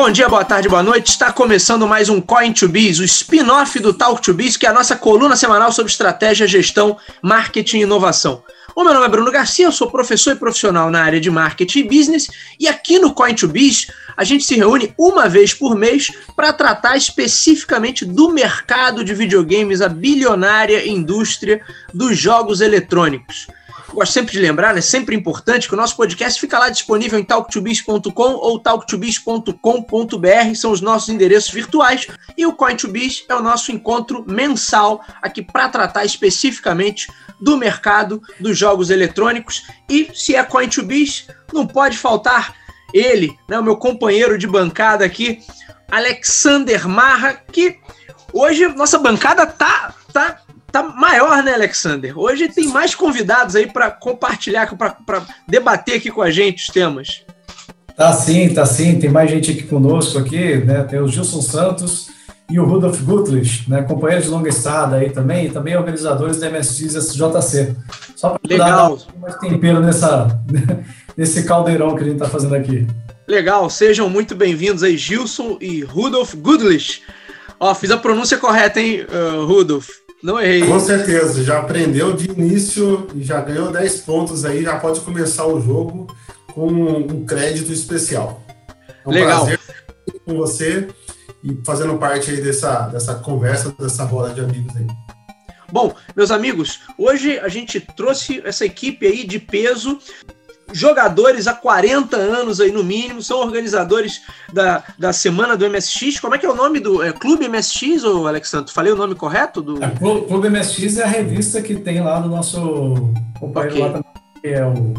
Bom dia, boa tarde, boa noite. Está começando mais um Coin to Biz, o spin-off do Talk to Biz, que é a nossa coluna semanal sobre estratégia, gestão, marketing e inovação. O meu nome é Bruno Garcia, eu sou professor e profissional na área de marketing e business, e aqui no Coin to Biz a gente se reúne uma vez por mês para tratar especificamente do mercado de videogames, a bilionária indústria dos jogos eletrônicos gosto sempre de lembrar, né? Sempre importante que o nosso podcast fica lá disponível em talktobiz.com ou talktobiz.com.br, são os nossos endereços virtuais, e o Coin2Biz é o nosso encontro mensal aqui para tratar especificamente do mercado dos jogos eletrônicos. E se é Coin2Biz, não pode faltar ele, né, o meu companheiro de bancada aqui, Alexander Marra, que hoje nossa bancada tá tá tá maior, né, Alexander? Hoje tem mais convidados aí para compartilhar, para debater aqui com a gente os temas. Tá sim, tá sim. Tem mais gente aqui conosco aqui, né? Tem o Gilson Santos e o Rudolf Gutlich, né? Companheiros de longa estada aí também, e também organizadores da MSX SJC. Só para dar mais tempero nessa, nesse caldeirão que a gente está fazendo aqui. Legal, sejam muito bem-vindos aí, Gilson e Rudolf Gutlich. Ó, fiz a pronúncia correta, hein, uh, Rudolf? Não errei. Com certeza, já aprendeu de início e já ganhou 10 pontos aí, já pode começar o jogo com um crédito especial. É um Legal. prazer com você e fazendo parte aí dessa, dessa conversa, dessa roda de amigos aí. Bom, meus amigos, hoje a gente trouxe essa equipe aí de peso jogadores há 40 anos aí no mínimo, são organizadores da, da semana do MSX. Como é que é o nome do é, Clube MSX, ou Alexandre? Falei o nome correto? Do... É, Clube MSX é a revista que tem lá do nosso companheiro okay. lá também, que é o,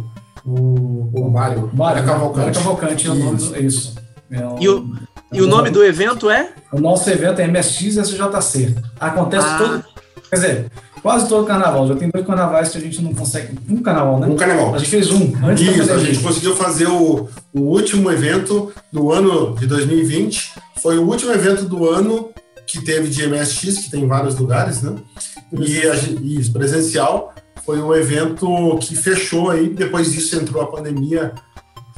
o, o Mário. Mário Cavalcante. Mário Cavalcante é o nome do, isso. É um, e o, é e o nome do evento é? O nosso evento é MSX SJC. Acontece ah. todo. Quer dizer, quase todo carnaval. Já tem dois carnavais que a gente não consegue. Um carnaval, né? Um carnaval. A gente fez um. Antes Isso, a gente conseguiu fazer o, o último evento do ano de 2020. Foi o último evento do ano que teve de MSX, que tem em vários lugares, né? E a isso, presencial. Foi um evento que fechou aí. Depois disso entrou a pandemia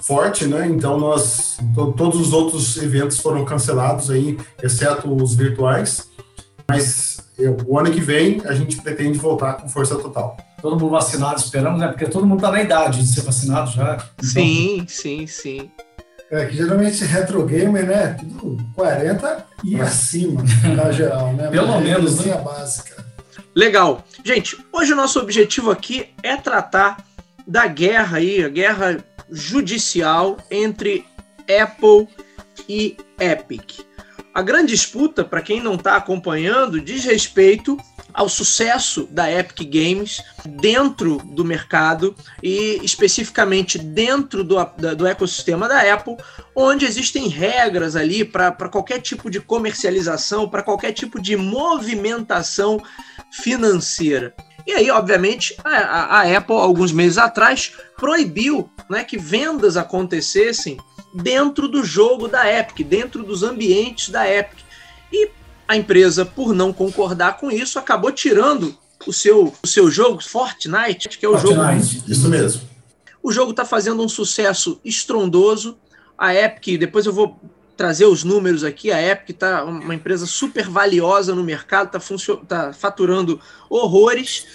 forte, né? Então nós to, todos os outros eventos foram cancelados aí, exceto os virtuais. Mas o ano que vem a gente pretende voltar com força total. Todo mundo vacinado, esperamos, né? Porque todo mundo está na idade de ser vacinado já. Então... Sim, sim, sim. É que geralmente retro gamer, né? Tudo 40 e Mas... acima, na geral, né? Pelo Mas menos, né? básica. Legal. Gente, hoje o nosso objetivo aqui é tratar da guerra aí, a guerra judicial entre Apple e Epic. A grande disputa, para quem não está acompanhando, diz respeito ao sucesso da Epic Games dentro do mercado e especificamente dentro do, do ecossistema da Apple, onde existem regras ali para qualquer tipo de comercialização, para qualquer tipo de movimentação financeira. E aí, obviamente, a, a Apple, alguns meses atrás, proibiu né, que vendas acontecessem dentro do jogo da Epic, dentro dos ambientes da Epic. E a empresa, por não concordar com isso, acabou tirando o seu, o seu jogo, Fortnite, que é o Fortnite, jogo. Isso mesmo. O jogo está fazendo um sucesso estrondoso. A Epic, depois eu vou trazer os números aqui. A Epic está uma empresa super valiosa no mercado, está tá faturando horrores.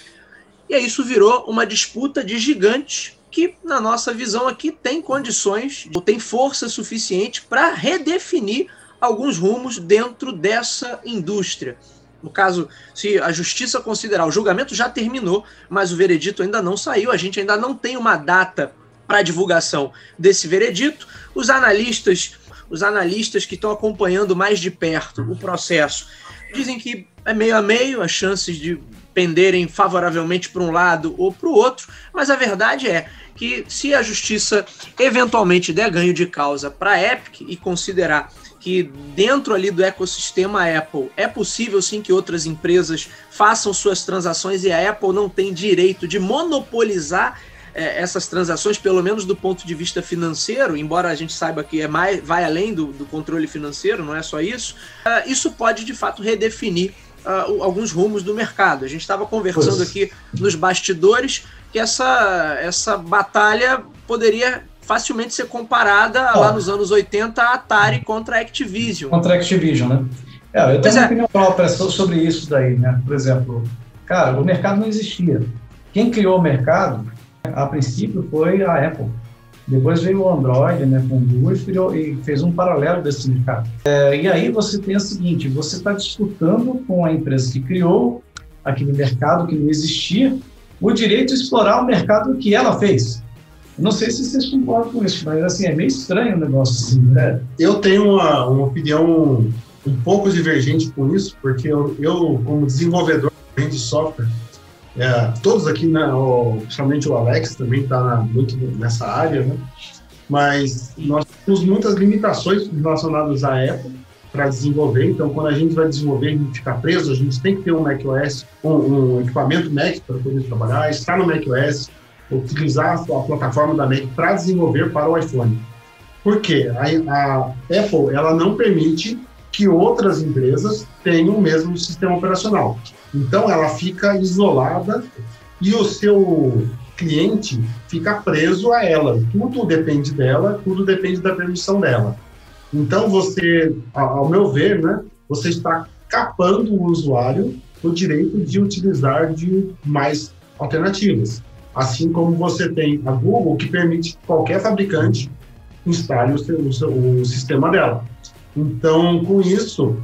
E aí isso virou uma disputa de gigantes que, na nossa visão aqui, tem condições, tem força suficiente para redefinir alguns rumos dentro dessa indústria. No caso, se a justiça considerar, o julgamento já terminou, mas o veredito ainda não saiu, a gente ainda não tem uma data para divulgação desse veredito. Os analistas, os analistas que estão acompanhando mais de perto o processo, dizem que é meio a meio, as chances de penderem favoravelmente para um lado ou para o outro, mas a verdade é que se a justiça eventualmente der ganho de causa para a Epic e considerar que dentro ali do ecossistema Apple é possível sim que outras empresas façam suas transações e a Apple não tem direito de monopolizar é, essas transações, pelo menos do ponto de vista financeiro, embora a gente saiba que é mais, vai além do, do controle financeiro, não é só isso, uh, isso pode de fato redefinir uh, alguns rumos do mercado. A gente estava conversando aqui nos bastidores que essa, essa batalha poderia facilmente ser comparada lá nos anos 80 a Atari contra a Activision. Contra a Activision, né? É, eu tenho uma é. opinião própria sobre isso daí, né? Por exemplo, cara, o mercado não existia. Quem criou o mercado, a princípio, foi a Apple. Depois veio o Android, né, com o Google e, fez um paralelo desse mercado. É, e aí você tem o seguinte, você está disputando com a empresa que criou aquele mercado que não existia, o direito de explorar o mercado que ela fez. Não sei se vocês concordam com isso, mas assim, é meio estranho o negócio assim, né? Eu tenho uma, uma opinião um pouco divergente com isso, porque eu, eu como desenvolvedor de software, é, todos aqui, né, o, principalmente o Alex também está muito nessa área, né? Mas nós temos muitas limitações relacionadas à Apple para desenvolver. Então, quando a gente vai desenvolver e ficar preso, a gente tem que ter um macOS, um, um equipamento Mac para poder trabalhar, estar no macOS, utilizar a plataforma da Mac para desenvolver para o iPhone. Por quê? A, a Apple ela não permite que outras empresas tenham o mesmo sistema operacional. Então, ela fica isolada e o seu cliente fica preso a ela. Tudo depende dela, tudo depende da permissão dela. Então, você, ao meu ver, né, você está capando o usuário o direito de utilizar de mais alternativas. Assim como você tem a Google, que permite que qualquer fabricante instale o, seu, o, seu, o sistema dela. Então, com isso,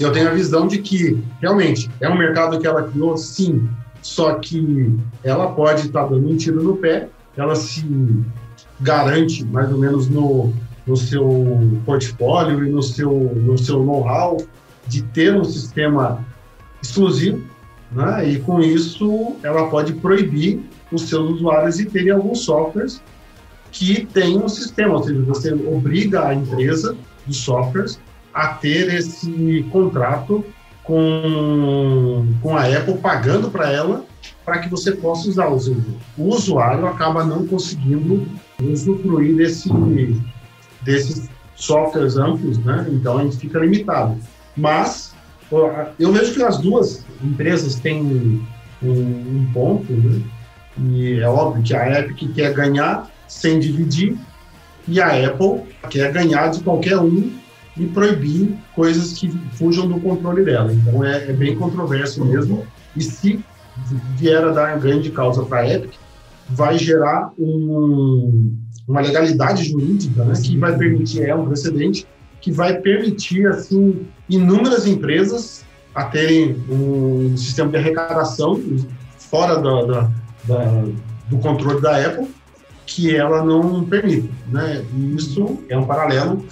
eu tenho a visão de que, realmente, é um mercado que ela criou, sim, só que ela pode estar dando um tiro no pé, ela se garante, mais ou menos, no, no seu portfólio e no seu, no seu know-how de ter um sistema exclusivo né? E com isso, ela pode proibir os seus usuários de terem alguns softwares que têm um sistema, ou seja, você obriga a empresa de softwares a ter esse contrato com, com a Apple, pagando para ela, para que você possa usar. O usuário acaba não conseguindo usufruir desse, desses softwares amplos, né? então a gente fica limitado. Mas eu vejo que as duas empresas têm um, um ponto, né? E é óbvio que a Epic quer ganhar sem dividir e a Apple quer ganhar de qualquer um e proibir coisas que fujam do controle dela. Então é, é bem controverso mesmo. E se vier a dar grande causa para a Epic, vai gerar um, uma legalidade jurídica né, que vai permitir, é um precedente, que vai permitir assim inúmeras empresas a terem um sistema de arrecadação fora da, da, da, do controle da Apple que ela não permite, né? E isso é um paralelo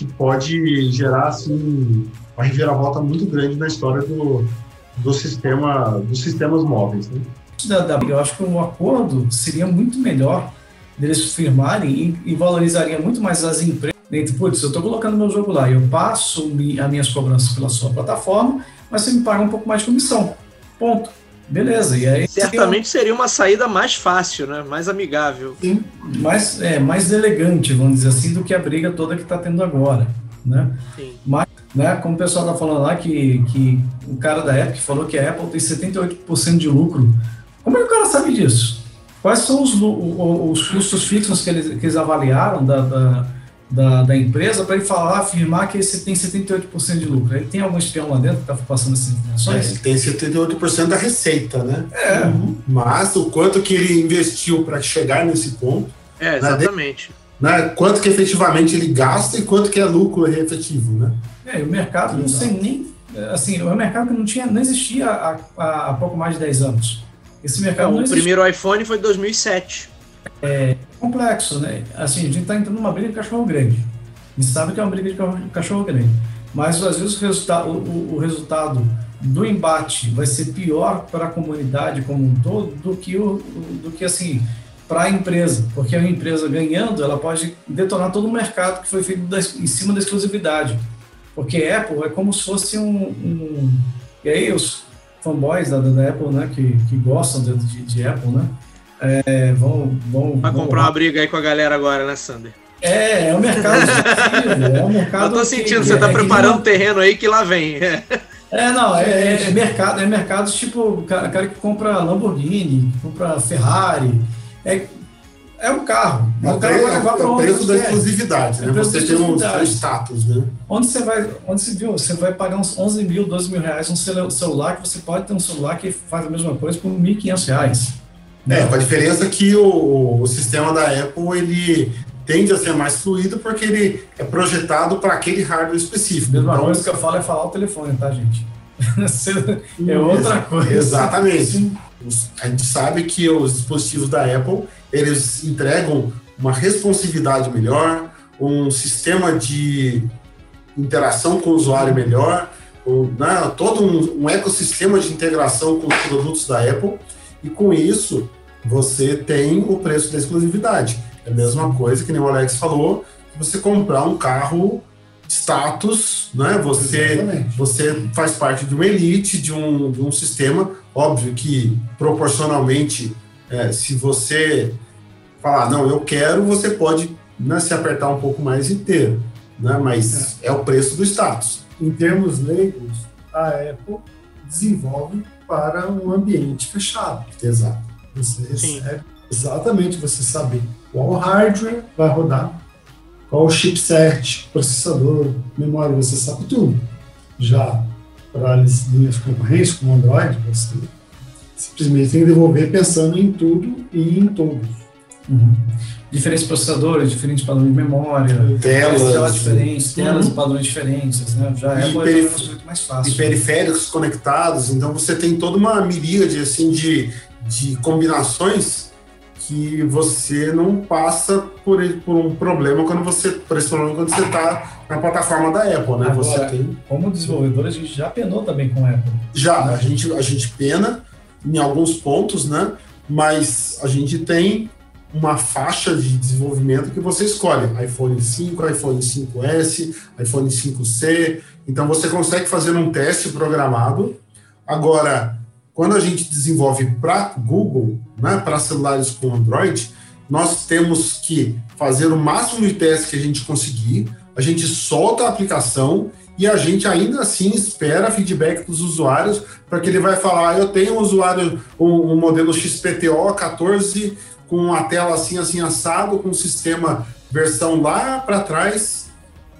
que pode gerar assim uma reviravolta muito grande na história do, do sistema dos sistemas móveis. Né? Eu acho que um acordo seria muito melhor deles firmarem e, e valorizaria muito mais as empresas Dentro, putz, eu estou colocando meu jogo lá, eu passo as minhas cobranças pela sua plataforma, mas você me paga um pouco mais de comissão. Ponto. Beleza. E aí certamente seria uma saída mais fácil, né? Mais amigável. Sim, mais, é, mais elegante, vamos dizer assim, do que a briga toda que está tendo agora, né? Sim. Mas, né, como o pessoal está falando lá que, que o cara da Apple falou que a Apple tem 78% de lucro. Como é que o cara sabe disso? Quais são os, os custos fixos que eles, que eles avaliaram da, da da, da empresa para ele falar, afirmar que ele tem 78% de lucro. Ele tem algum espião lá dentro que está passando essas informações? É, ele tem 78% da receita, né? É. Uhum. Mas o quanto que ele investiu para chegar nesse ponto. É, exatamente. Né, né, quanto que efetivamente ele gasta e quanto que é lucro efetivo, né? É, o mercado, não sei nem. Assim, é um mercado que não, tinha, não existia há, há, há pouco mais de 10 anos. Esse mercado é, O primeiro iPhone foi em 2007. É complexo, né? Assim, a gente está entrando numa briga de cachorro grande. A gente sabe que é uma briga de cachorro grande. Mas às vezes o resultado, o, o resultado do embate vai ser pior para a comunidade como um todo do que, o, do que assim, para a empresa. Porque a empresa ganhando, ela pode detonar todo o mercado que foi feito da, em cima da exclusividade. Porque Apple é como se fosse um. um e aí os fanboys da, da Apple, né, que, que gostam de, de, de Apple, né? É, vão, vão, Vai vão comprar uma briga aí com a galera agora, né, Sander? É, é o mercado é o mercado. Eu tô sentindo, que, você tá é, preparando um terreno aí que lá vem. É, é não, é, é, é, mercado, é mercado tipo, cara, cara que compra Lamborghini, compra Ferrari. É, é um carro. É o, carro vai levar para o preço da exclusividade, né? Você tem um, um status, né? Onde você vai, onde você viu, você vai pagar uns 11 mil, 12 mil reais um celular que você pode ter um celular que faz a mesma coisa por 1.500 reais. É, com a diferença que o, o sistema da Apple, ele tende a ser mais fluido porque ele é projetado para aquele hardware específico. A mesma então, coisa que eu falo é falar o telefone, tá, gente? é outra coisa. Exatamente. A gente sabe que os dispositivos da Apple, eles entregam uma responsividade melhor, um sistema de interação com o usuário melhor, um, né, todo um, um ecossistema de integração com os produtos da Apple, e com isso você tem o preço da exclusividade. É a mesma coisa que nem o Alex falou, você comprar um carro status, né? Você, você faz parte de uma elite, de um, de um sistema. Óbvio que proporcionalmente, é, se você falar, não, eu quero, você pode né, se apertar um pouco mais inteiro, né? Mas é. é o preço do status. Em termos leigos, a Apple desenvolve para um ambiente fechado. Exato. Você recebe exatamente, você sabe qual hardware vai rodar, qual chipset, processador, memória, você sabe tudo. Já para as linhas concorrentes, como Android, você simplesmente tem que desenvolver pensando em tudo e em todos. Uhum. Diferentes processadores, diferentes padrões de memória, telas, telas diferentes, telas uhum. e padrões diferentes, né? Já é uma muito mais fácil. E periféricos conectados, então você tem toda uma miríade assim de, de combinações que você não passa por, por um problema quando você, por esse problema quando você está na plataforma da Apple, né? Agora, você tem... Como desenvolvedor, a gente já penou também com a Apple. Já, a gente, a gente pena em alguns pontos, né? Mas a gente tem uma faixa de desenvolvimento que você escolhe. iPhone 5, iPhone 5S, iPhone 5C. Então você consegue fazer um teste programado. Agora, quando a gente desenvolve para Google, né, para celulares com Android, nós temos que fazer o máximo de testes que a gente conseguir, a gente solta a aplicação e a gente ainda assim espera feedback dos usuários para que ele vai falar, ah, eu tenho um usuário, um, um modelo XPTO 14 com a tela assim, assim, assado, com o sistema versão lá para trás,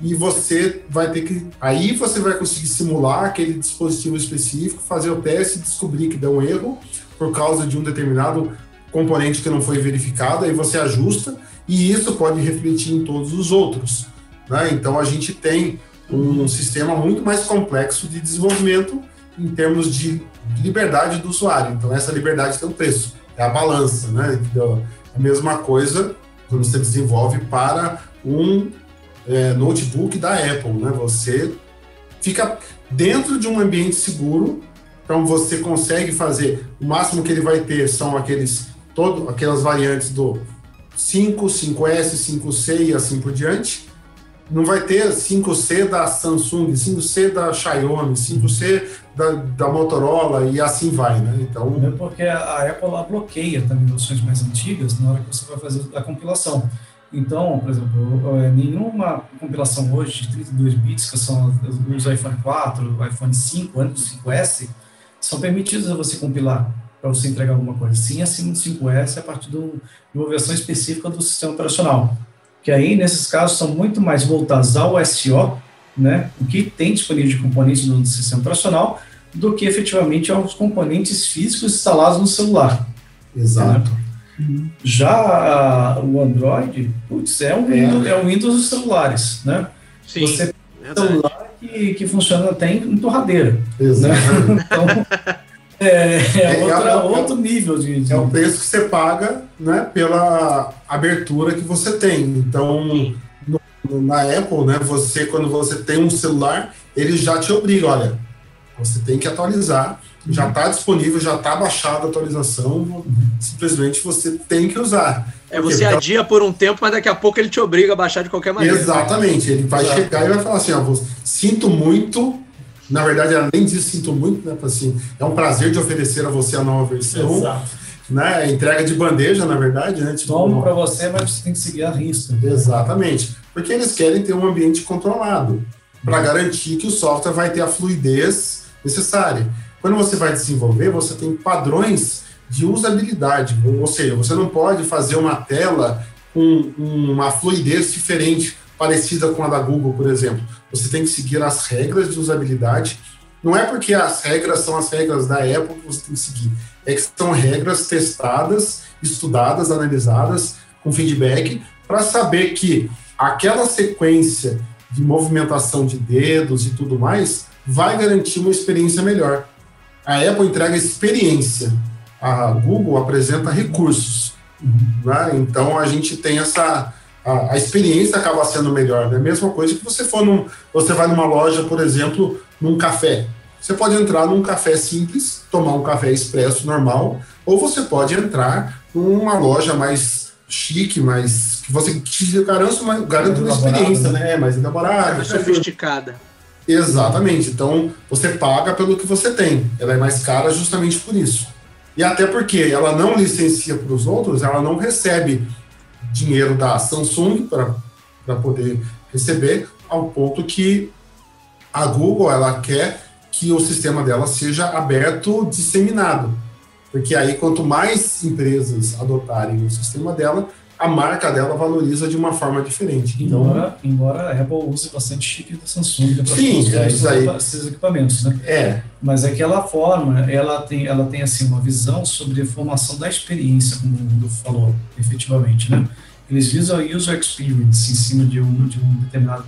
e você vai ter que. Aí você vai conseguir simular aquele dispositivo específico, fazer o teste e descobrir que deu um erro por causa de um determinado componente que não foi verificado, aí você ajusta e isso pode refletir em todos os outros. Né? Então a gente tem um sistema muito mais complexo de desenvolvimento em termos de liberdade do usuário. Então essa liberdade tem um preço, é a balança, né? Então, a mesma coisa quando você desenvolve para um é, notebook da Apple, né? Você fica dentro de um ambiente seguro, então você consegue fazer o máximo que ele vai ter são aqueles todo aquelas variantes do 5, 5S, 5C e assim por diante. Não vai ter 5C da Samsung, 5C da Xiaomi, 5C da, da Motorola e assim vai, né? Então, é porque a Apple bloqueia também versões mais antigas na hora que você vai fazer a compilação. Então, por exemplo, é, nenhuma compilação hoje de 32 bits, que são os iPhone 4, iPhone 5, antes do 5S, são permitidos a você compilar para você entregar alguma coisa. Sim, acima do 5S, a partir de uma versão específica do sistema operacional. Que aí, nesses casos, são muito mais voltados ao SO, né, o que tem disponível de componentes no sistema operacional, do que efetivamente aos componentes físicos instalados no celular. Exato. Né? Já o Android, putz, é um, é. é um Windows dos celulares, né? Sim, Você tem um celular que, que funciona até em torradeira. Exato. Né? Então, é, é, é, outra, é, outro nível de, de, É o preço que você paga né, pela abertura que você tem. Então, no, na Apple, né, você, quando você tem um celular, ele já te obriga, olha, você tem que atualizar já está disponível, já está baixada a atualização, simplesmente você tem que usar. É, você Porque, adia por um tempo, mas daqui a pouco ele te obriga a baixar de qualquer maneira. Exatamente, ele vai Exato. chegar e vai falar assim, ó, sinto muito, na verdade, além disso, sinto muito, né, assim, é um prazer de oferecer a você a nova versão. Exato. Né, entrega de bandeja, na verdade, né? Tipo, Tomo para você, mas você tem que seguir a risca. Exatamente. Porque eles querem ter um ambiente controlado para garantir que o software vai ter a fluidez necessária. Quando você vai desenvolver, você tem padrões de usabilidade, ou seja, você não pode fazer uma tela com uma fluidez diferente, parecida com a da Google, por exemplo. Você tem que seguir as regras de usabilidade. Não é porque as regras são as regras da Apple que você tem que seguir, é que são regras testadas, estudadas, analisadas, com feedback, para saber que aquela sequência de movimentação de dedos e tudo mais vai garantir uma experiência melhor. A Apple entrega experiência, a Google apresenta recursos. Né? Então a gente tem essa. A, a, experiência acaba sendo melhor. Né? Mesma coisa que você for num, você vai numa loja, por exemplo, num café. Você pode entrar num café simples, tomar um café expresso normal, ou você pode entrar numa loja mais chique, mais que você te garante uma, garante uma experiência, né? Mais elaborada, mais sofisticada. Exatamente. Então, você paga pelo que você tem. Ela é mais cara justamente por isso. E até porque ela não licencia para os outros, ela não recebe dinheiro da Samsung para poder receber, ao ponto que a Google ela quer que o sistema dela seja aberto, disseminado. Porque aí, quanto mais empresas adotarem o sistema dela, a marca dela valoriza de uma forma diferente. Então, embora, embora a Apple use bastante chip da Samsung para é esses equipamentos, né? É. Mas aquela forma, ela tem, ela tem assim uma visão sobre a formação da experiência, como o mundo falou, efetivamente, né? Eles visam a user experience em cima de um, de um determinado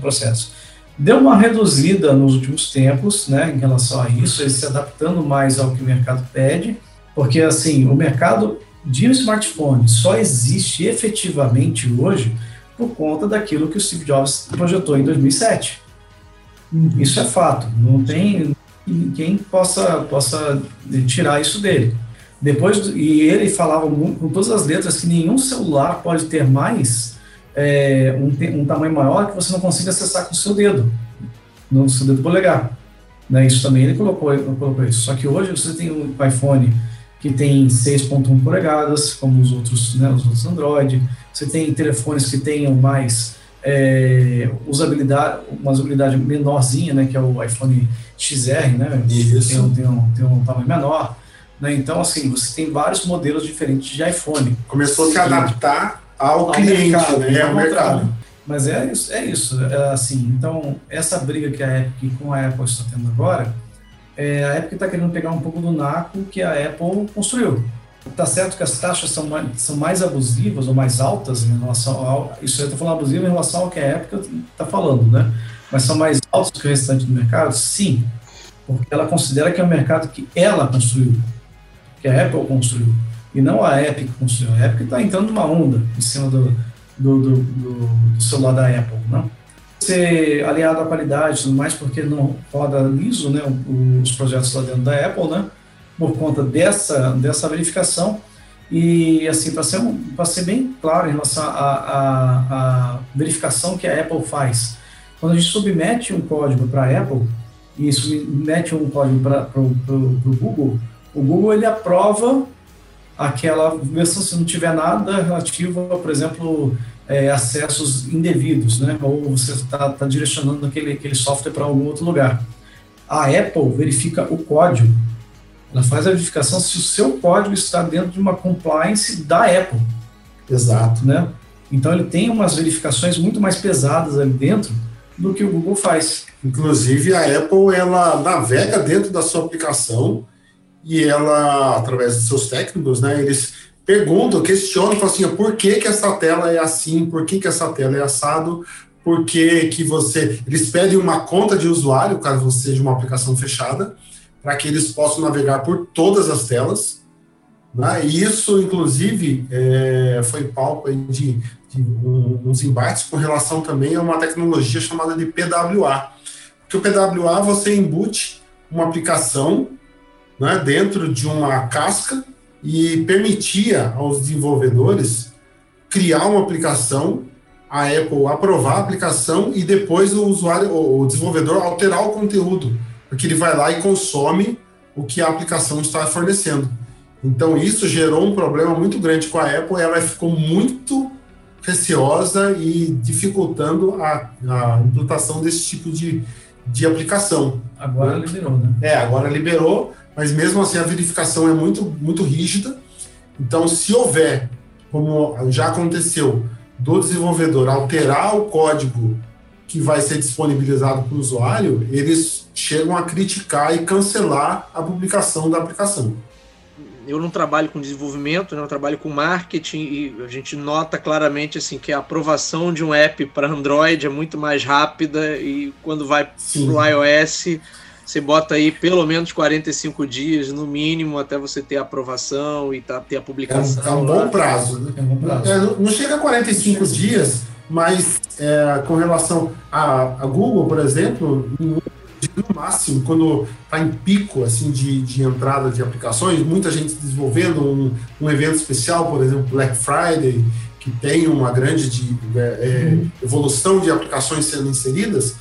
processo. Deu uma reduzida nos últimos tempos, né, em relação a isso, eles se adaptando mais ao que o mercado pede, porque assim, o mercado de um smartphone só existe efetivamente hoje por conta daquilo que o Steve Jobs projetou em 2007. Uhum. Isso é fato, não tem quem possa, possa tirar isso dele. Depois, e ele falava com todas as letras que nenhum celular pode ter mais é, um, um, tamanho maior que você não consiga acessar com o seu dedo, no seu dedo polegar. Né? Isso também ele colocou, ele colocou isso. Só que hoje você tem o iPhone que tem 6.1 polegadas, como os outros, né, os outros Android. Você tem telefones que tenham mais é, usabilidade, uma usabilidade menorzinha, né, que é o iPhone XR, né, Isso. Tem, um, tem, um, tem um tamanho menor. Né, então, assim, você tem vários modelos diferentes de iPhone. Começou a se adaptar ao, ao cliente, mercado, né, ao mercado. Mas é isso, é isso. É assim, então, essa briga que a Epic com a Apple está tendo agora, é, a Epic está querendo pegar um pouco do naco que a Apple construiu. Está certo que as taxas são mais, são mais abusivas ou mais altas em relação ao. Isso eu estou falando abusivo em relação ao que a Epic está falando, né? Mas são mais altas que o restante do mercado? Sim. Porque ela considera que é um mercado que ela construiu, que a Apple construiu, e não a Epic construiu. A Epic está entrando numa onda em cima do, do, do, do, do celular da Apple, não? Né? Ser aliado à qualidade, mais, porque não roda liso, né, os projetos lá dentro da Apple, né, por conta dessa, dessa verificação. E, assim, para ser, ser bem claro em relação à verificação que a Apple faz, quando a gente submete um código para a Apple e submete um código para o Google, o Google ele aprova aquela versão se não tiver nada relativo, por exemplo, é, acessos indevidos, né? ou você está tá direcionando aquele, aquele software para algum outro lugar. A Apple verifica o código, ela faz a verificação se o seu código está dentro de uma compliance da Apple. Exato. Né? Então ele tem umas verificações muito mais pesadas ali dentro do que o Google faz. Inclusive a Apple ela navega dentro da sua aplicação e ela, através de seus técnicos, né, eles perguntam, questionam, falam assim, por que, que essa tela é assim, por que, que essa tela é assado, por que, que você... Eles pedem uma conta de usuário, caso você seja uma aplicação fechada, para que eles possam navegar por todas as telas. Né? E isso, inclusive, é, foi palco de, de uns embates com relação também a uma tecnologia chamada de PWA. Porque o PWA, você embute uma aplicação né, dentro de uma casca e permitia aos desenvolvedores criar uma aplicação, a Apple aprovar a aplicação e depois o usuário, o desenvolvedor alterar o conteúdo, porque ele vai lá e consome o que a aplicação está fornecendo. Então isso gerou um problema muito grande com a Apple, ela ficou muito receosa e dificultando a, a implantação desse tipo de, de aplicação. Agora liberou, né? É, agora liberou, mas mesmo assim a verificação é muito, muito rígida. Então, se houver, como já aconteceu, do desenvolvedor alterar o código que vai ser disponibilizado para o usuário, eles chegam a criticar e cancelar a publicação da aplicação. Eu não trabalho com desenvolvimento, né? eu trabalho com marketing e a gente nota claramente assim que a aprovação de um app para Android é muito mais rápida e quando vai para o iOS você bota aí pelo menos 45 dias, no mínimo, até você ter a aprovação e tá, ter a publicação. É um, é um bom prazo. Né? É um bom prazo. É, não chega a 45 dias, mas é, com relação a, a, Google, por exemplo, no máximo, quando está em pico assim de, de entrada de aplicações, muita gente desenvolvendo um, um evento especial, por exemplo, Black Friday, que tem uma grande de, é, é uhum. evolução de aplicações sendo inseridas,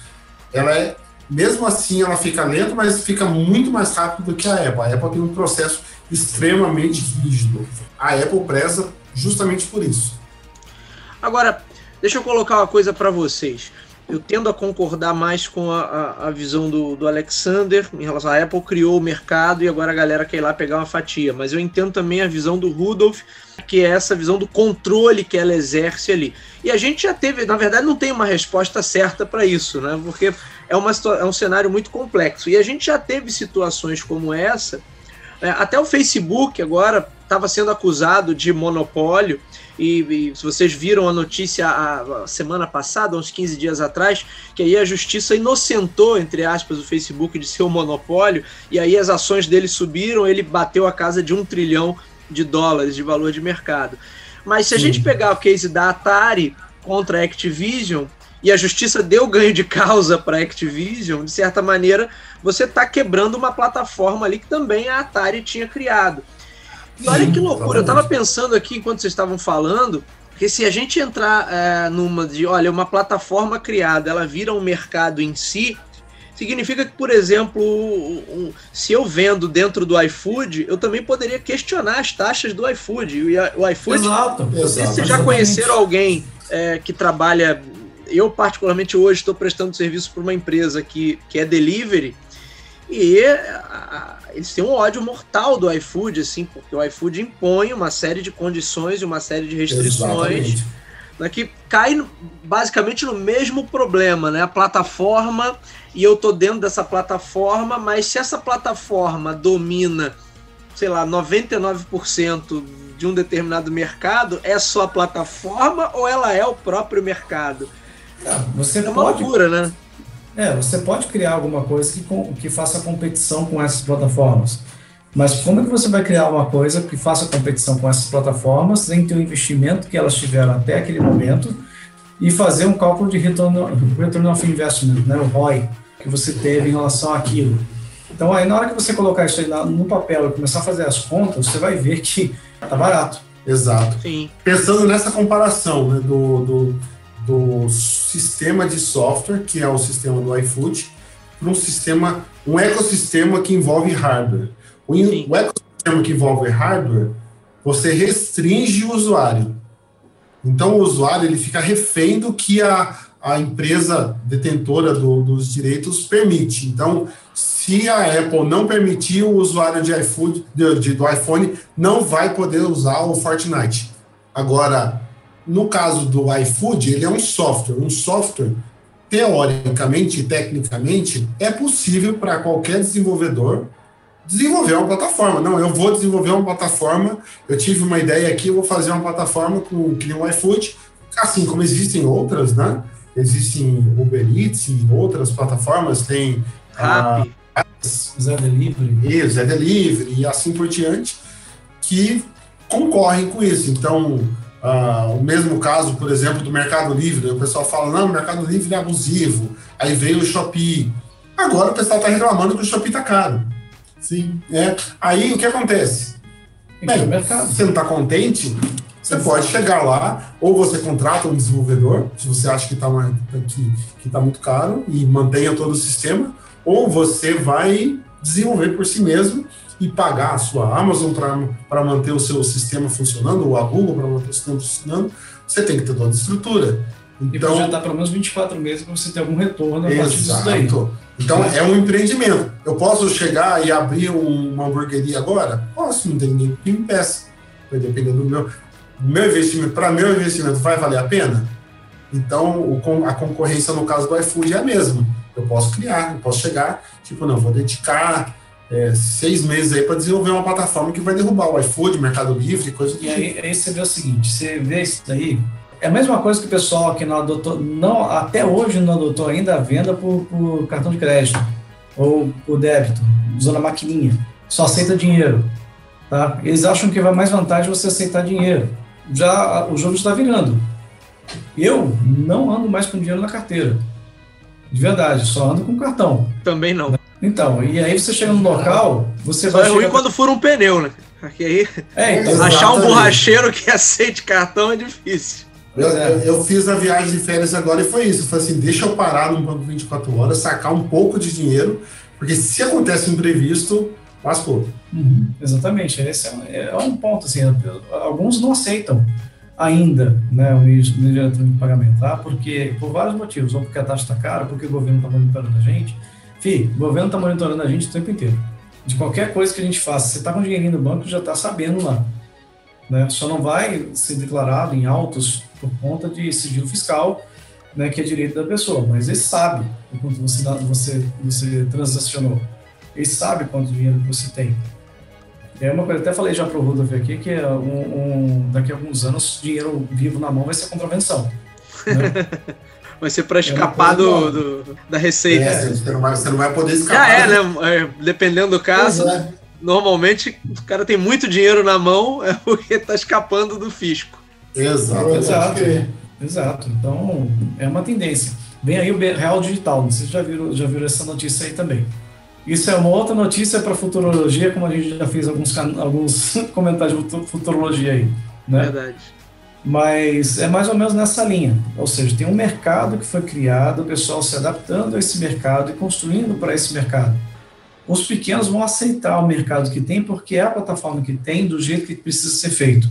ela é mesmo assim, ela fica lenta, mas fica muito mais rápido do que a Apple. A Apple tem um processo extremamente rígido. A Apple preza justamente por isso. Agora, deixa eu colocar uma coisa para vocês. Eu tendo a concordar mais com a, a, a, visão do, do Alexander em relação à Apple criou o mercado e agora a galera quer ir lá pegar uma fatia. Mas eu entendo também a visão do Rudolf, que é essa visão do controle que ela exerce ali. E a gente já teve, na verdade, não tem uma resposta certa para isso, né? Porque é, uma, é um cenário muito complexo. E a gente já teve situações como essa. É, até o Facebook agora estava sendo acusado de monopólio. E, e, se vocês viram a notícia a, a, semana passada, uns 15 dias atrás, que aí a justiça inocentou, entre aspas, o Facebook de seu monopólio, e aí as ações dele subiram, ele bateu a casa de um trilhão de dólares de valor de mercado. Mas se a Sim. gente pegar o case da Atari contra a Activision, e a justiça deu ganho de causa para a Activision, de certa maneira, você está quebrando uma plataforma ali que também a Atari tinha criado. E olha que loucura, eu estava pensando aqui enquanto vocês estavam falando, que se a gente entrar é, numa de, olha, uma plataforma criada, ela vira um mercado em si, significa que, por exemplo, um, se eu vendo dentro do iFood, eu também poderia questionar as taxas do iFood. O iFood, exato, não sei se vocês já conheceram alguém é, que trabalha eu, particularmente, hoje estou prestando serviço para uma empresa que, que é delivery e a, eles têm um ódio mortal do iFood, assim, porque o iFood impõe uma série de condições e uma série de restrições né, que cai basicamente no mesmo problema, né? A plataforma, e eu tô dentro dessa plataforma, mas se essa plataforma domina, sei lá, 99% de um determinado mercado, é só a plataforma ou ela é o próprio mercado? Ah, você é uma pode, loucura, né? É, você pode criar alguma coisa que, que faça competição com essas plataformas. Mas como é que você vai criar uma coisa que faça competição com essas plataformas sem ter o investimento que elas tiveram até aquele momento e fazer um cálculo de retorno, return of investment, né, o ROI, que você teve em relação àquilo. Então, aí na hora que você colocar isso aí no papel e começar a fazer as contas, você vai ver que tá barato. Exato. Sim. Pensando nessa comparação né, do, do do sistema de software, que é o sistema do iFood, para um sistema, um ecossistema que envolve hardware. O, o ecossistema que envolve hardware, você restringe o usuário. Então, o usuário ele fica refém do que a, a empresa detentora do, dos direitos permite. Então, se a Apple não permitir, o usuário de iFood, de, de, do iPhone não vai poder usar o Fortnite. Agora, no caso do iFood, ele é um software. Um software, teoricamente e tecnicamente, é possível para qualquer desenvolvedor desenvolver uma plataforma. Não, eu vou desenvolver uma plataforma, eu tive uma ideia aqui, eu vou fazer uma plataforma com que nem o iFood, assim como existem outras, né? Existem Uber Eats e outras plataformas, tem Rappi, Zé Delivery. E Zé Delivery e assim por diante, que concorrem com isso. Então, Uh, o mesmo caso, por exemplo, do Mercado Livre. O pessoal fala, não, o Mercado Livre é abusivo. Aí veio o Shopee. Agora o pessoal está reclamando que o Shopee está caro. Sim. É. Aí o que acontece? Bem, você não está contente? Você pode chegar lá, ou você contrata um desenvolvedor, se você acha que está que, que tá muito caro, e mantenha todo o sistema, ou você vai desenvolver por si mesmo e pagar a sua Amazon para manter o seu sistema funcionando, ou a Google para manter o sistema funcionando, você tem que ter toda a estrutura. Então, e projetar pelo menos 24 meses para você ter algum retorno a partir disso daí. Então é um empreendimento. Eu posso chegar e abrir uma hamburgueria agora? Posso, não tem ninguém que me impeça. Vai depender do meu, meu investimento. Para meu investimento, vai valer a pena? Então a concorrência no caso do iFood é a mesma. Eu posso criar, eu posso chegar, tipo, não, vou dedicar é, seis meses aí para desenvolver uma plataforma que vai derrubar o iFood, Mercado Livre, coisa do E aí, tipo. aí você vê o seguinte: você vê isso daí, é a mesma coisa que o pessoal que não adotou, não, até hoje não adotou ainda a venda por, por cartão de crédito ou por débito, usando a maquininha. Só aceita dinheiro. Tá? Eles acham que vai mais vantagem você aceitar dinheiro. Já o jogo está virando. Eu não ando mais com dinheiro na carteira. De verdade, só ando com cartão. Também não. Então, e aí você chega no local, você só vai. É ruim quando for um pneu, né? Porque aí é, então, achar um borracheiro que aceite cartão é difícil. Eu, eu, eu, fiz a viagem de férias agora e foi isso. Eu falei assim: deixa eu parar num banco 24 horas, sacar um pouco de dinheiro, porque se acontece um imprevisto, lascou. Uhum, exatamente. Esse é, é, um ponto. Assim, alguns não aceitam ainda né, o meio, de eletrônico de pagamento, tá? porque por vários motivos, ou porque a taxa está cara, porque o governo está monitorando a gente. Fih, o governo está monitorando a gente o tempo inteiro. De qualquer coisa que a gente faça, você está com dinheirinho no banco, já está sabendo lá. Né? Só não vai ser declarado em autos por conta de sigilo fiscal, né, que é direito da pessoa, mas ele sabe o quanto você, você, você transacionou, ele sabe quanto dinheiro você tem. É uma coisa, até falei já para o Rudolf aqui, que é um, um, daqui a alguns anos, dinheiro vivo na mão vai ser contravenção. Né? vai ser para é escapar é do, do, da receita. É, você, não vai, você não vai poder escapar. Já é, né? É, dependendo do caso, é. normalmente o cara tem muito dinheiro na mão é porque está escapando do fisco. Exato. Exato. Exato. Então, é uma tendência. Vem aí o Real Digital, vocês já viram, já viram essa notícia aí também. Isso é uma outra notícia para futurologia, como a gente já fez alguns, alguns comentários de futurologia aí. Né? Verdade. Mas é mais ou menos nessa linha. Ou seja, tem um mercado que foi criado, o pessoal se adaptando a esse mercado e construindo para esse mercado. Os pequenos vão aceitar o mercado que tem, porque é a plataforma que tem, do jeito que precisa ser feito.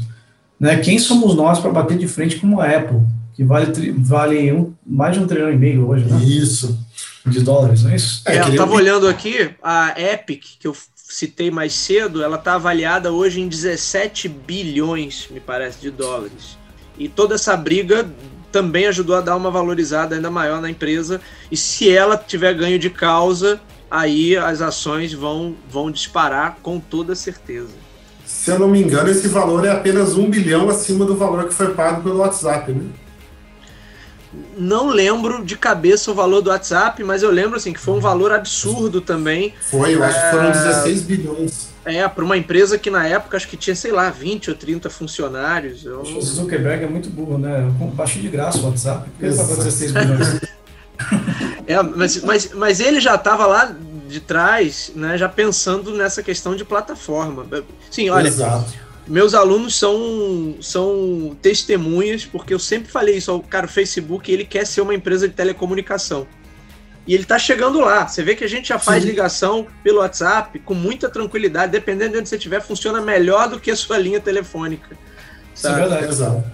Né? Quem somos nós para bater de frente com a Apple, que vale, vale um, mais de um trilhão e meio hoje, né? Isso. De dólares, não é isso? É, eu estava olhando aqui, a Epic, que eu citei mais cedo, ela está avaliada hoje em 17 bilhões, me parece, de dólares. E toda essa briga também ajudou a dar uma valorizada ainda maior na empresa. E se ela tiver ganho de causa, aí as ações vão, vão disparar com toda certeza. Se eu não me engano, esse valor é apenas um bilhão acima do valor que foi pago pelo WhatsApp, né? Não lembro de cabeça o valor do WhatsApp, mas eu lembro assim que foi um valor absurdo também. Foi, eu acho que foram 16 é, bilhões. É, para uma empresa que na época acho que tinha, sei lá, 20 ou 30 funcionários. Eu... O Zuckerberg é muito burro, né? Baixou de graça o WhatsApp, porque ele pagou 16 bilhões. é, mas, mas, mas ele já estava lá de trás, né, já pensando nessa questão de plataforma. Sim, olha, Exato. Meus alunos são, são testemunhas, porque eu sempre falei isso, cara, o Facebook ele quer ser uma empresa de telecomunicação. E ele está chegando lá. Você vê que a gente já faz Sim. ligação pelo WhatsApp com muita tranquilidade, dependendo de onde você estiver, funciona melhor do que a sua linha telefônica. Sabe? Isso é verdade. Exato.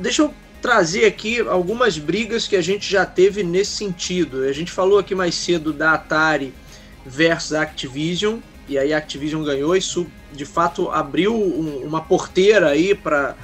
Deixa eu trazer aqui algumas brigas que a gente já teve nesse sentido. A gente falou aqui mais cedo da Atari versus a Activision, e aí a Activision ganhou. Isso de fato abriu um, uma porteira aí para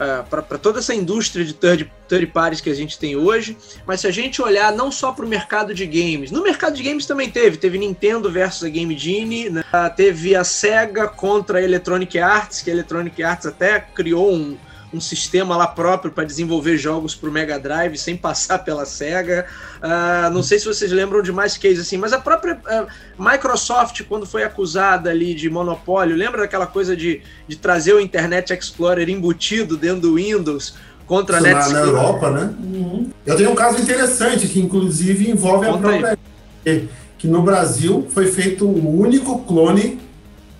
uh, para toda essa indústria de third, third parties que a gente tem hoje. Mas se a gente olhar não só para o mercado de games, no mercado de games também teve, teve Nintendo versus a Game Genie, né? teve a Sega contra a Electronic Arts, que a Electronic Arts até criou um um sistema lá próprio para desenvolver jogos para o Mega Drive sem passar pela Sega. Uh, não sei se vocês lembram de mais cases assim, mas a própria uh, Microsoft, quando foi acusada ali de monopólio, lembra daquela coisa de, de trazer o Internet Explorer embutido dentro do Windows? Contra a Netscape. Na, na Europa, né? Uhum. Eu tenho um caso interessante que, inclusive, envolve Conta a própria. Que, que no Brasil foi feito o único clone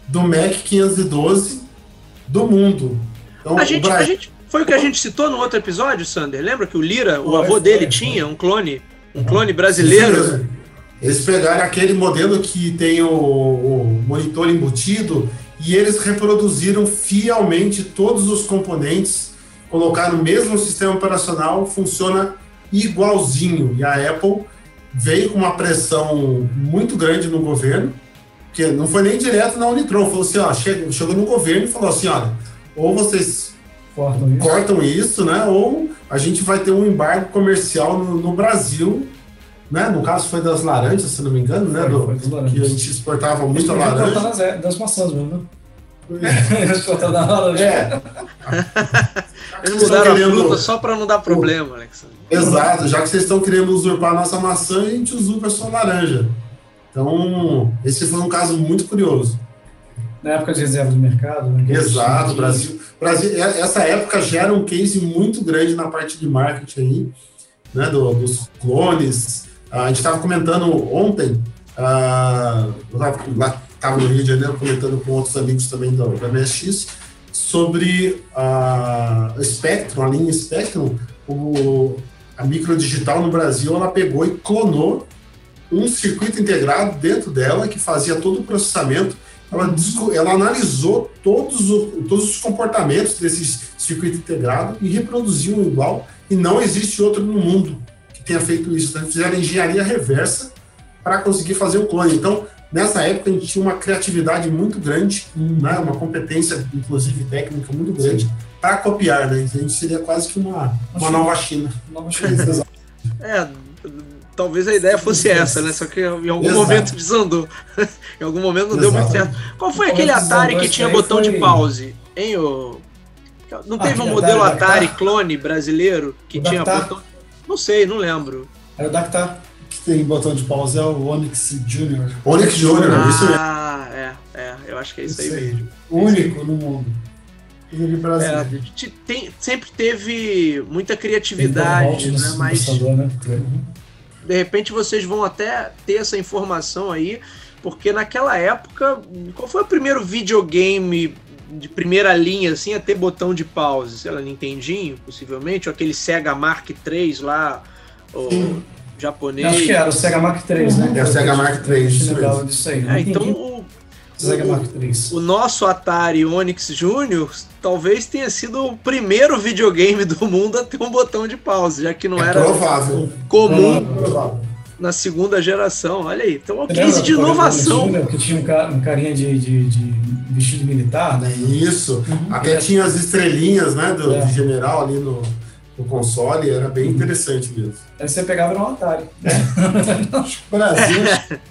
do Mac 512 do mundo. Então, a, gente, a gente foi o que a gente citou no outro episódio, Sander. Lembra que o Lira, o avô dele, tinha um clone, um clone brasileiro? Eles pegaram aquele modelo que tem o, o, monitor embutido e eles reproduziram fielmente todos os componentes colocar no mesmo sistema operacional, funciona igualzinho. E a Apple veio com uma pressão muito grande no governo, que não foi nem direto na Unitron, falou assim, ó, chegou, chegou no governo e falou assim, olha, ou vocês cortam isso, cortam isso né, ou a gente vai ter um embargo comercial no, no Brasil né? No caso foi das laranjas, se não me engano, né? Do, que a gente exportava muito laranja. Das, das maçãs mesmo, né? Laranja. É. Eles mudaram querendo... a fruta só para não dar problema, Alexandre. Exato, já que vocês estão querendo usurpar a nossa maçã, a gente usurpa a sua laranja. Então, esse foi um caso muito curioso. Na época de reserva de mercado, né? Exato, Brasil, Brasil. Essa época gera um case muito grande na parte de marketing aí, né? Do, dos clones, a gente estava comentando ontem, uh, eu estava no Rio de Janeiro comentando com outros amigos também da, da MSX, sobre a Spectrum, a linha Spectrum, o, a microdigital no Brasil, ela pegou e clonou um circuito integrado dentro dela que fazia todo o processamento. Ela, ela analisou todos, o, todos os comportamentos desse circuito integrado e reproduziu um igual, e não existe outro no mundo tenha feito isso. Então, fizeram engenharia reversa para conseguir fazer o clone. Então, nessa época, a gente tinha uma criatividade muito grande, né, uma competência, inclusive técnica, muito grande para copiar. Né? A gente seria quase que uma, uma nova China. Nova China. é, talvez a ideia fosse essa, né? Só que em algum Exato. momento desandou. em algum momento não Exato. deu muito certo. Qual foi aquele Atari que tinha botão foi... de pause? Hein, o... Não teve ah, um modelo Atari, Atari clone brasileiro que o tinha botão não sei, não lembro. É o Dactar que tem botão de pausa, é o Onyx Junior. Onyx Junior, ah, isso mesmo. Ah, é, é, eu acho que é isso, isso aí mesmo. Único no mundo. É, tem, sempre teve muita criatividade, né? Mas né? De repente vocês vão até ter essa informação aí, porque naquela época, qual foi o primeiro videogame de primeira linha, assim, a ter botão de pause, sei lá, Nintendinho, possivelmente, ou aquele Sega Mark III lá, o japonês. Acho que era o Sega Mark III, né? É o Sega Mark III, isso legal disso aí. É, então o, Sega Mark III. O nosso Atari Onix Junior talvez tenha sido o primeiro videogame do mundo a ter um botão de pause, já que não é era provável. comum. É provável na segunda geração. Olha aí, então uma crise de inovação. Júnior, que tinha um, um carinha de, de, de, vestido militar, né? Isso. Uhum. Até tinha as estrelinhas, né, do, é. general ali no, no console, era bem interessante mesmo. Aí você pegava no Atari. É. Brasil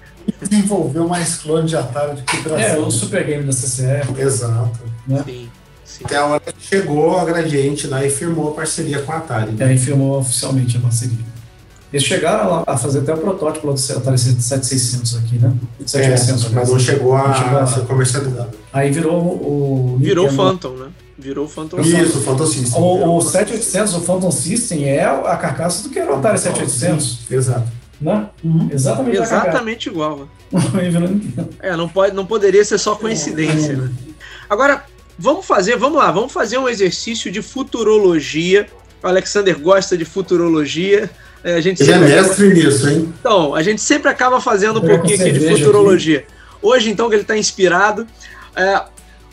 desenvolveu mais clone de Atari do que o Brasil. É, o Super Game da CCR. Exato. Né? Sim. Sim. Até a hora que chegou a Gradiente lá e firmou a parceria com a Atari. Né? É, e firmou oficialmente a parceria. Eles chegaram a fazer até o protótipo do Atari 7600 aqui, né? 7600, é, mas não chegou a, a ser comercializado. Aí virou o... Virou o Phantom, né? Virou o Phantom System. Isso, o Phantom System. O, o 7800, o Phantom System é a carcaça do que era o Atari 7800. Exato. Né? Uhum. Exatamente, Exatamente igual. é, não, pode, não poderia ser só coincidência, né? Agora, vamos fazer, vamos lá, vamos fazer um exercício de futurologia. O Alexander gosta de futurologia. É, a gente Ele é mestre acaba... nisso, hein? Então, a gente sempre acaba fazendo um pouquinho aqui de futurologia. Aqui. Hoje, então, que ele está inspirado. É,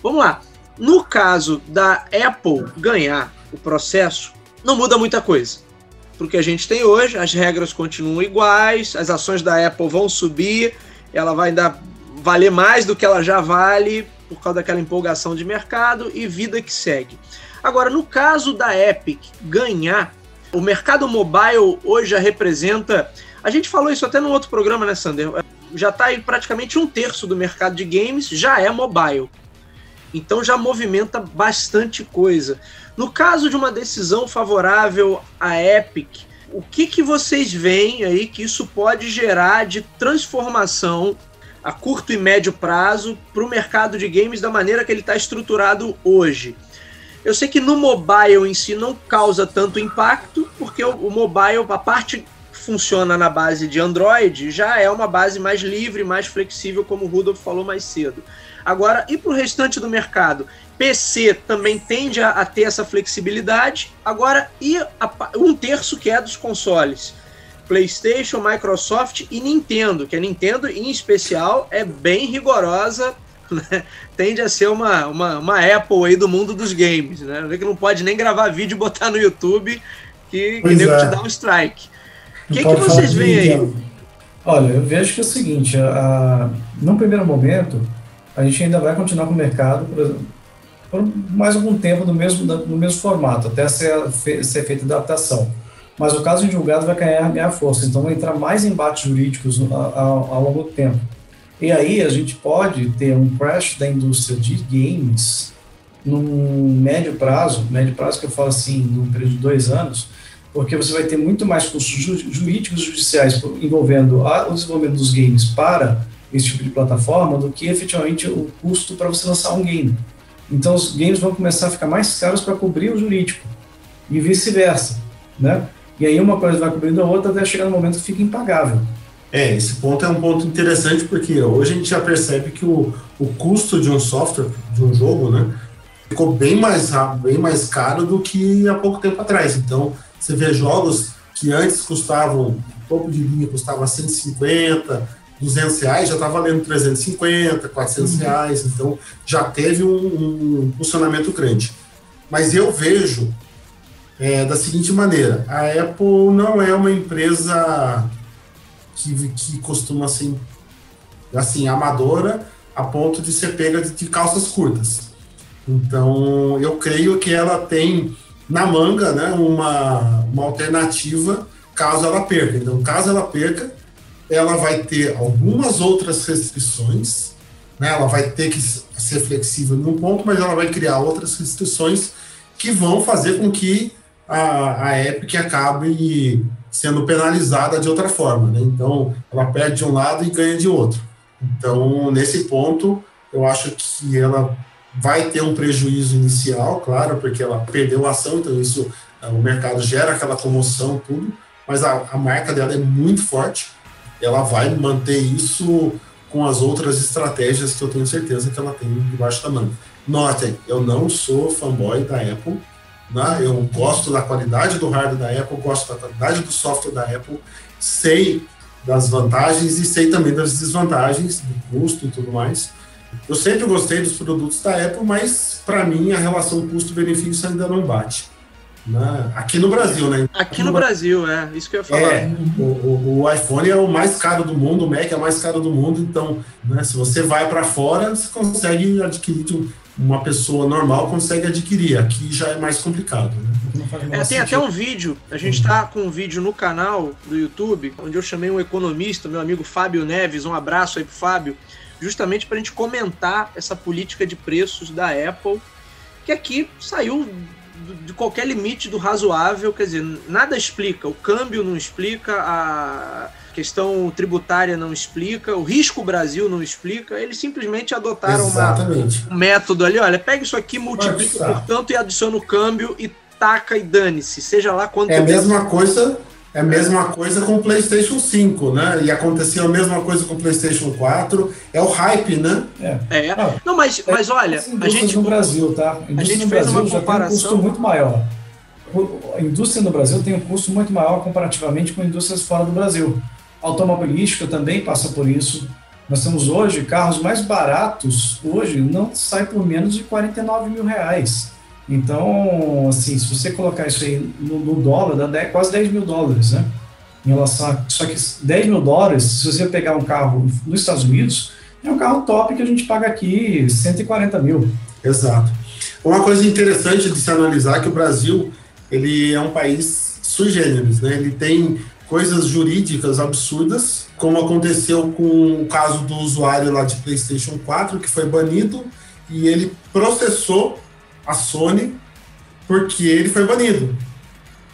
vamos lá. No caso da Apple ganhar o processo, não muda muita coisa. Porque a gente tem hoje, as regras continuam iguais, as ações da Apple vão subir, ela vai ainda valer mais do que ela já vale por causa daquela empolgação de mercado e vida que segue. Agora, no caso da Epic ganhar o mercado mobile hoje já representa. A gente falou isso até no outro programa, né, Sander? Já está aí praticamente um terço do mercado de games já é mobile. Então já movimenta bastante coisa. No caso de uma decisão favorável à Epic, o que, que vocês veem aí que isso pode gerar de transformação a curto e médio prazo para o mercado de games da maneira que ele está estruturado hoje? Eu sei que no mobile em si não causa tanto impacto, porque o, mobile, a parte funciona na base de Android, já é uma base mais livre, mais flexível, como o Rudolf falou mais cedo. Agora, e para o restante do mercado? PC também tende a, a ter essa flexibilidade. Agora, e a, um terço que é dos consoles? PlayStation, Microsoft e Nintendo, que a Nintendo, em especial, é bem rigorosa né, tende a ser uma, uma, uma Apple aí do mundo dos games, né? Que não pode nem gravar vídeo e botar no YouTube que, que é. te dá um strike. O que, que vocês veem aí? Olha, eu vejo que é o seguinte, a, a, num primeiro momento, a gente ainda vai continuar com o mercado por, por mais algum tempo no mesmo, no mesmo formato, até ser, ser feita adaptação. Mas o caso de julgado vai ganhar, ganhar força, então vai entrar mais embates jurídicos ao, ao, ao longo do tempo. E aí a gente pode ter um crash da indústria de games num médio prazo, médio prazo que eu falo assim, num período de dois anos, porque você vai ter muito mais custos jurídicos judiciais envolvendo o desenvolvimento dos games para esse tipo de plataforma do que efetivamente o custo para você lançar um game. Então os games vão começar a ficar mais caros para cobrir o jurídico e vice-versa, né? E aí uma coisa vai cobrindo a outra até chegar no momento que fica impagável. É, esse ponto é um ponto interessante porque hoje a gente já percebe que o, o custo de um software, de um jogo, né, ficou bem mais bem mais caro do que há pouco tempo atrás. Então, você vê jogos que antes custavam, topo de linha custava 150, 200 reais, já está valendo 350, 400 uhum. reais, então já teve um, um funcionamento grande. Mas eu vejo é, da seguinte maneira: a Apple não é uma empresa que, que costuma ser assim, amadora a ponto de ser pega de, de calças curtas. Então, eu creio que ela tem na manga né, uma, uma alternativa caso ela perca. Então, caso ela perca, ela vai ter algumas outras restrições, né, ela vai ter que ser flexível num ponto, mas ela vai criar outras restrições que vão fazer com que a, a Epic acabe sendo penalizada de outra forma. Né? Então, ela perde de um lado e ganha de outro. Então, nesse ponto, eu acho que ela vai ter um prejuízo inicial, claro, porque ela perdeu a ação, então isso o mercado gera aquela comoção, tudo, mas a, a marca dela é muito forte, ela vai manter isso com as outras estratégias que eu tenho certeza que ela tem debaixo da manga. Notem, eu não sou fanboy da Apple, né? Eu gosto da qualidade do hardware da Apple, gosto da qualidade do software da Apple, sei das vantagens e sei também das desvantagens, do custo e tudo mais. Eu sempre gostei dos produtos da Apple, mas para mim a relação custo-benefício ainda não bate. Né? Aqui no Brasil, né? Aqui, no, no Brasil, é, isso que eu ia falar. É, o, o, o, iPhone é o mais caro do mundo, o Mac é o mais caro do mundo, então, né, se você vai para fora, você consegue adquirir uma pessoa normal consegue adquirir. Aqui já é mais complicado. Né? É, tem até um vídeo, a gente está com um vídeo no canal do YouTube, onde eu chamei um economista, meu amigo Fábio Neves, um abraço aí pro Fábio, justamente para a gente comentar essa política de preços da Apple, que aqui saiu de qualquer limite do razoável, quer dizer, nada explica, o câmbio não explica, a questão tributária não explica, o risco Brasil não explica, eles simplesmente adotaram uma, um método ali, olha, pega isso aqui, multiplica por tanto e adiciona o câmbio e taca e dane-se, seja lá quanto... É a mesma coisa... É a mesma coisa com o PlayStation 5, né? E aconteceu a mesma coisa com o PlayStation 4. É o hype, né? É. é. Ah, não, mas, mas olha, a gente no Brasil, tá? A, a gente no fez Brasil uma comparação. Já tem um custo muito maior. A indústria no Brasil tem um custo muito maior comparativamente com indústrias fora do Brasil automobilística também passa por isso. Nós temos hoje carros mais baratos, hoje não sai por menos de 49 mil reais. Então, assim, se você colocar isso aí no, no dólar, dá 10, quase 10 mil dólares, né? Em relação a, só que 10 mil dólares, se você pegar um carro nos Estados Unidos, é um carro top que a gente paga aqui 140 mil. Exato. Uma coisa interessante de se analisar é que o Brasil ele é um país sui generis, né? Ele tem coisas jurídicas absurdas, como aconteceu com o caso do usuário lá de PlayStation 4, que foi banido e ele processou a Sony porque ele foi banido.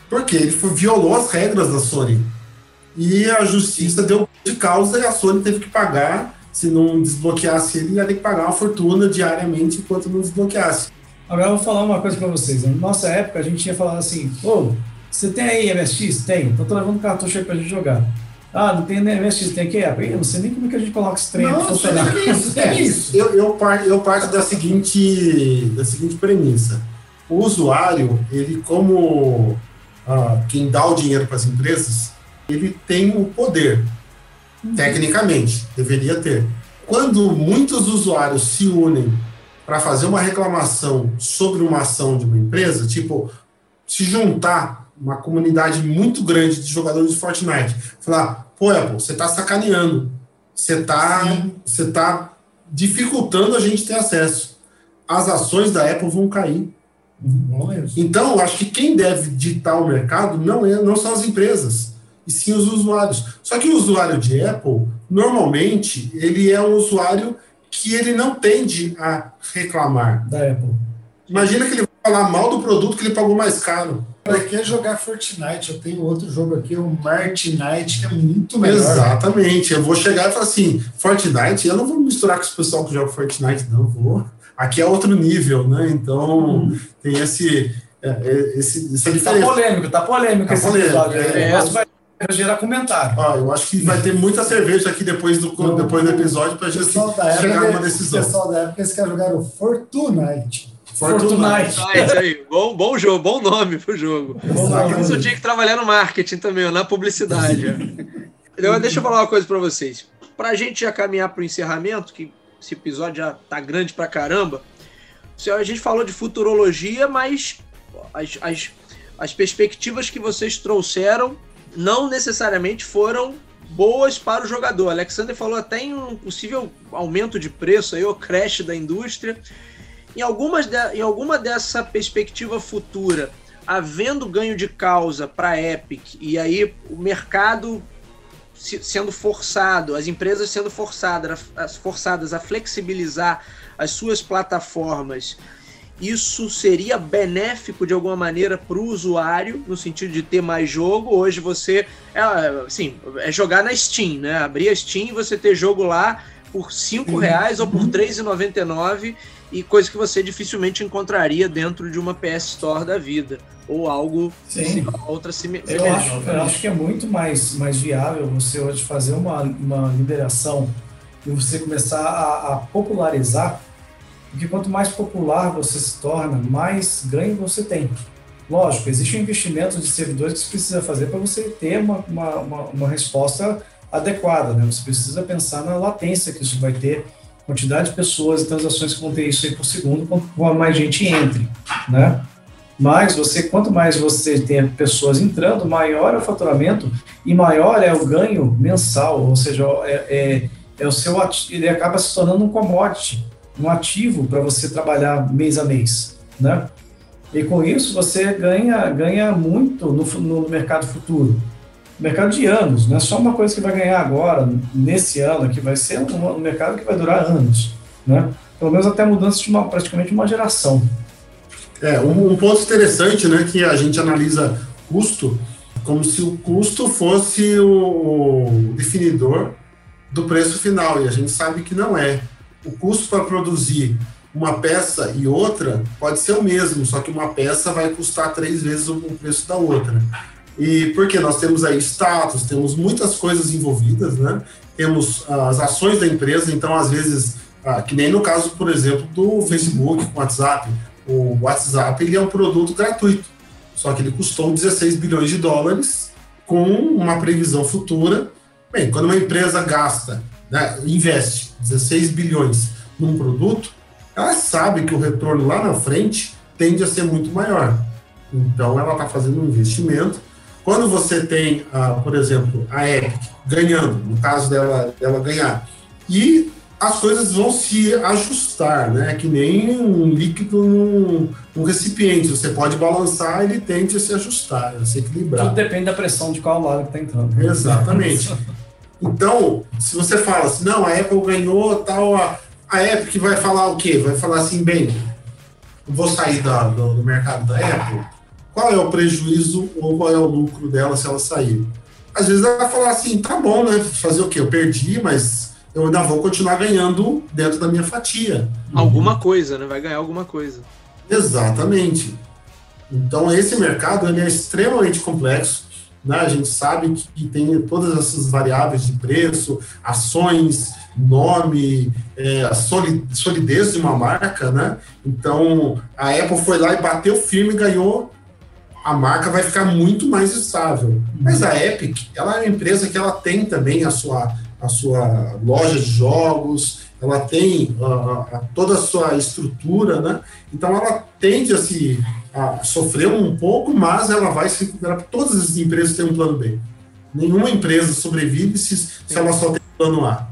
Porque ele foi, violou as regras da Sony. E a justiça deu de causa e a Sony teve que pagar. Se não desbloqueasse ele, ia ter que pagar uma fortuna diariamente enquanto não desbloqueasse. Agora eu vou falar uma coisa para vocês. Na nossa época, a gente tinha falado assim: pô, você tem aí MSX? Tem. Então tô levando cartucho aí pra gente jogar. Ah, não tem MSX, tem aqui? Eu não sei nem como é que a gente coloca esse trem não, funcionar. É isso, é isso. Eu, eu, parto, eu parto da seguinte, da seguinte premissa. O usuário, ele como ah, quem dá o dinheiro para as empresas, ele tem o poder, uhum. tecnicamente, deveria ter. quando muitos usuários se unem para fazer uma reclamação sobre uma ação de uma empresa, tipo, se juntar uma comunidade muito grande de jogadores de Fortnite, falar, pô, Apple, você está sacaneando, você está você tá dificultando a gente ter acesso. As ações da Apple vão cair. Então, eu acho que quem deve ditar o mercado não, é, não são as empresas, e sim os usuários. Só que o usuário de Apple, normalmente, ele é um usuário que ele não tende a reclamar. Da Apple. Imagina que ele falar mal do produto que ele pagou mais caro. Para quem jogar Fortnite, eu tenho outro jogo aqui, o Martinite, que é muito melhor. Exatamente. Eu vou chegar e falar assim, Fortnite, eu não vou misturar com os pessoal que joga Fortnite, não, vou. Aqui é outro nível, né? Então, hum. tem esse, é, é, esse, essa tá diferença. Tá polêmico, tá polêmico tá esse polêmico, episódio. É, é, vai gerar comentário. Ah, eu acho que vai ter muita cerveja aqui depois do, depois do episódio para a gente chegar numa decisão. O pessoal da época, eles querem jogar o Fortnite. Fortnite. Fortnite. aí. Bom, bom jogo, bom nome pro jogo. Isso tinha que trabalhar no marketing também, na publicidade. então, deixa eu falar uma coisa para vocês. Para a gente já caminhar para o encerramento, que esse episódio já tá grande pra caramba, a gente falou de futurologia, mas as, as, as perspectivas que vocês trouxeram não necessariamente foram boas para o jogador. Alexander falou até em um possível aumento de preço, aí, o crash da indústria. Em, algumas de, em alguma dessa perspectiva futura, havendo ganho de causa para a Epic, e aí o mercado sendo forçado, as empresas sendo forçadas, forçadas a flexibilizar as suas plataformas, isso seria benéfico de alguma maneira para o usuário, no sentido de ter mais jogo. Hoje você, é, assim, é jogar na Steam, né? Abrir a Steam e você ter jogo lá por cinco reais ou por R$3,99 e coisa que você dificilmente encontraria dentro de uma PS Store da vida ou algo Sim. outra semelhante. Eu acho, eu acho que é muito mais, mais viável você hoje fazer uma, uma liberação e você começar a, a popularizar, porque quanto mais popular você se torna, mais ganho você tem. Lógico, existe um investimento de servidores que você precisa fazer para você ter uma, uma, uma, uma resposta adequada, né? Você precisa pensar na latência que isso vai ter quantidade de pessoas e transações que vão ter isso aí por segundo, quanto mais gente entre, né? Mas você, quanto mais você tem pessoas entrando, maior é o faturamento e maior é o ganho mensal, ou seja, é, é, é o seu ele acaba se tornando um commodity, um ativo para você trabalhar mês a mês, né? E com isso você ganha ganha muito no, no mercado futuro mercado de anos, não é só uma coisa que vai ganhar agora, nesse ano, que vai ser um, mercado que vai durar anos, né? Pelo menos até mudança de uma, praticamente uma geração. É, um, um ponto interessante, né, que a gente analisa custo como se o custo fosse o definidor do preço final, e a gente sabe que não é. O custo para produzir uma peça e outra pode ser o mesmo, só que uma peça vai custar três vezes o preço da outra. E porque nós temos aí status, temos muitas coisas envolvidas, né? Temos as ações da empresa, então às vezes, ah, que nem no caso, por exemplo, do Facebook, com WhatsApp. O WhatsApp ele é um produto gratuito, só que ele custou 16 bilhões de dólares com uma previsão futura. Bem, quando uma empresa gasta, né, investe 16 bilhões num produto, ela sabe que o retorno lá na frente tende a ser muito maior. Então ela está fazendo um investimento quando você tem, ah, por exemplo, a Epic ganhando, no caso dela, dela ganhar, e as coisas vão se ajustar, né? Que nem um líquido num, num recipiente. Você pode balançar, ele tende a se ajustar, a se equilibrar. Tudo depende da pressão de qual lado que está entrando. Exatamente. Então, se você fala assim, não, a Apple ganhou, tal, a, a Epic vai falar o quê? Vai falar assim, bem, vou sair da, do, do mercado da Apple qual é o prejuízo ou qual é o lucro dela se ela sair. Às vezes ela vai falar assim, tá bom, né? Fazer o quê? Eu perdi, mas eu ainda vou continuar ganhando dentro da minha fatia. Alguma coisa, né? Vai ganhar alguma coisa. Exatamente. Então esse mercado ele é extremamente complexo. Né? A gente sabe que tem todas essas variáveis de preço, ações, nome, é, a solidez de uma marca, né? Então a Apple foi lá e bateu firme e ganhou a marca vai ficar muito mais estável. Mas a Epic, ela é uma empresa que ela tem também a sua, a sua loja de jogos, ela tem a, a, toda a sua estrutura, né? Então ela tende a se a sofrer um pouco, mas ela vai se recuperar. Todas as empresas têm um plano B. Nenhuma empresa sobrevive se, se ela só tem plano A.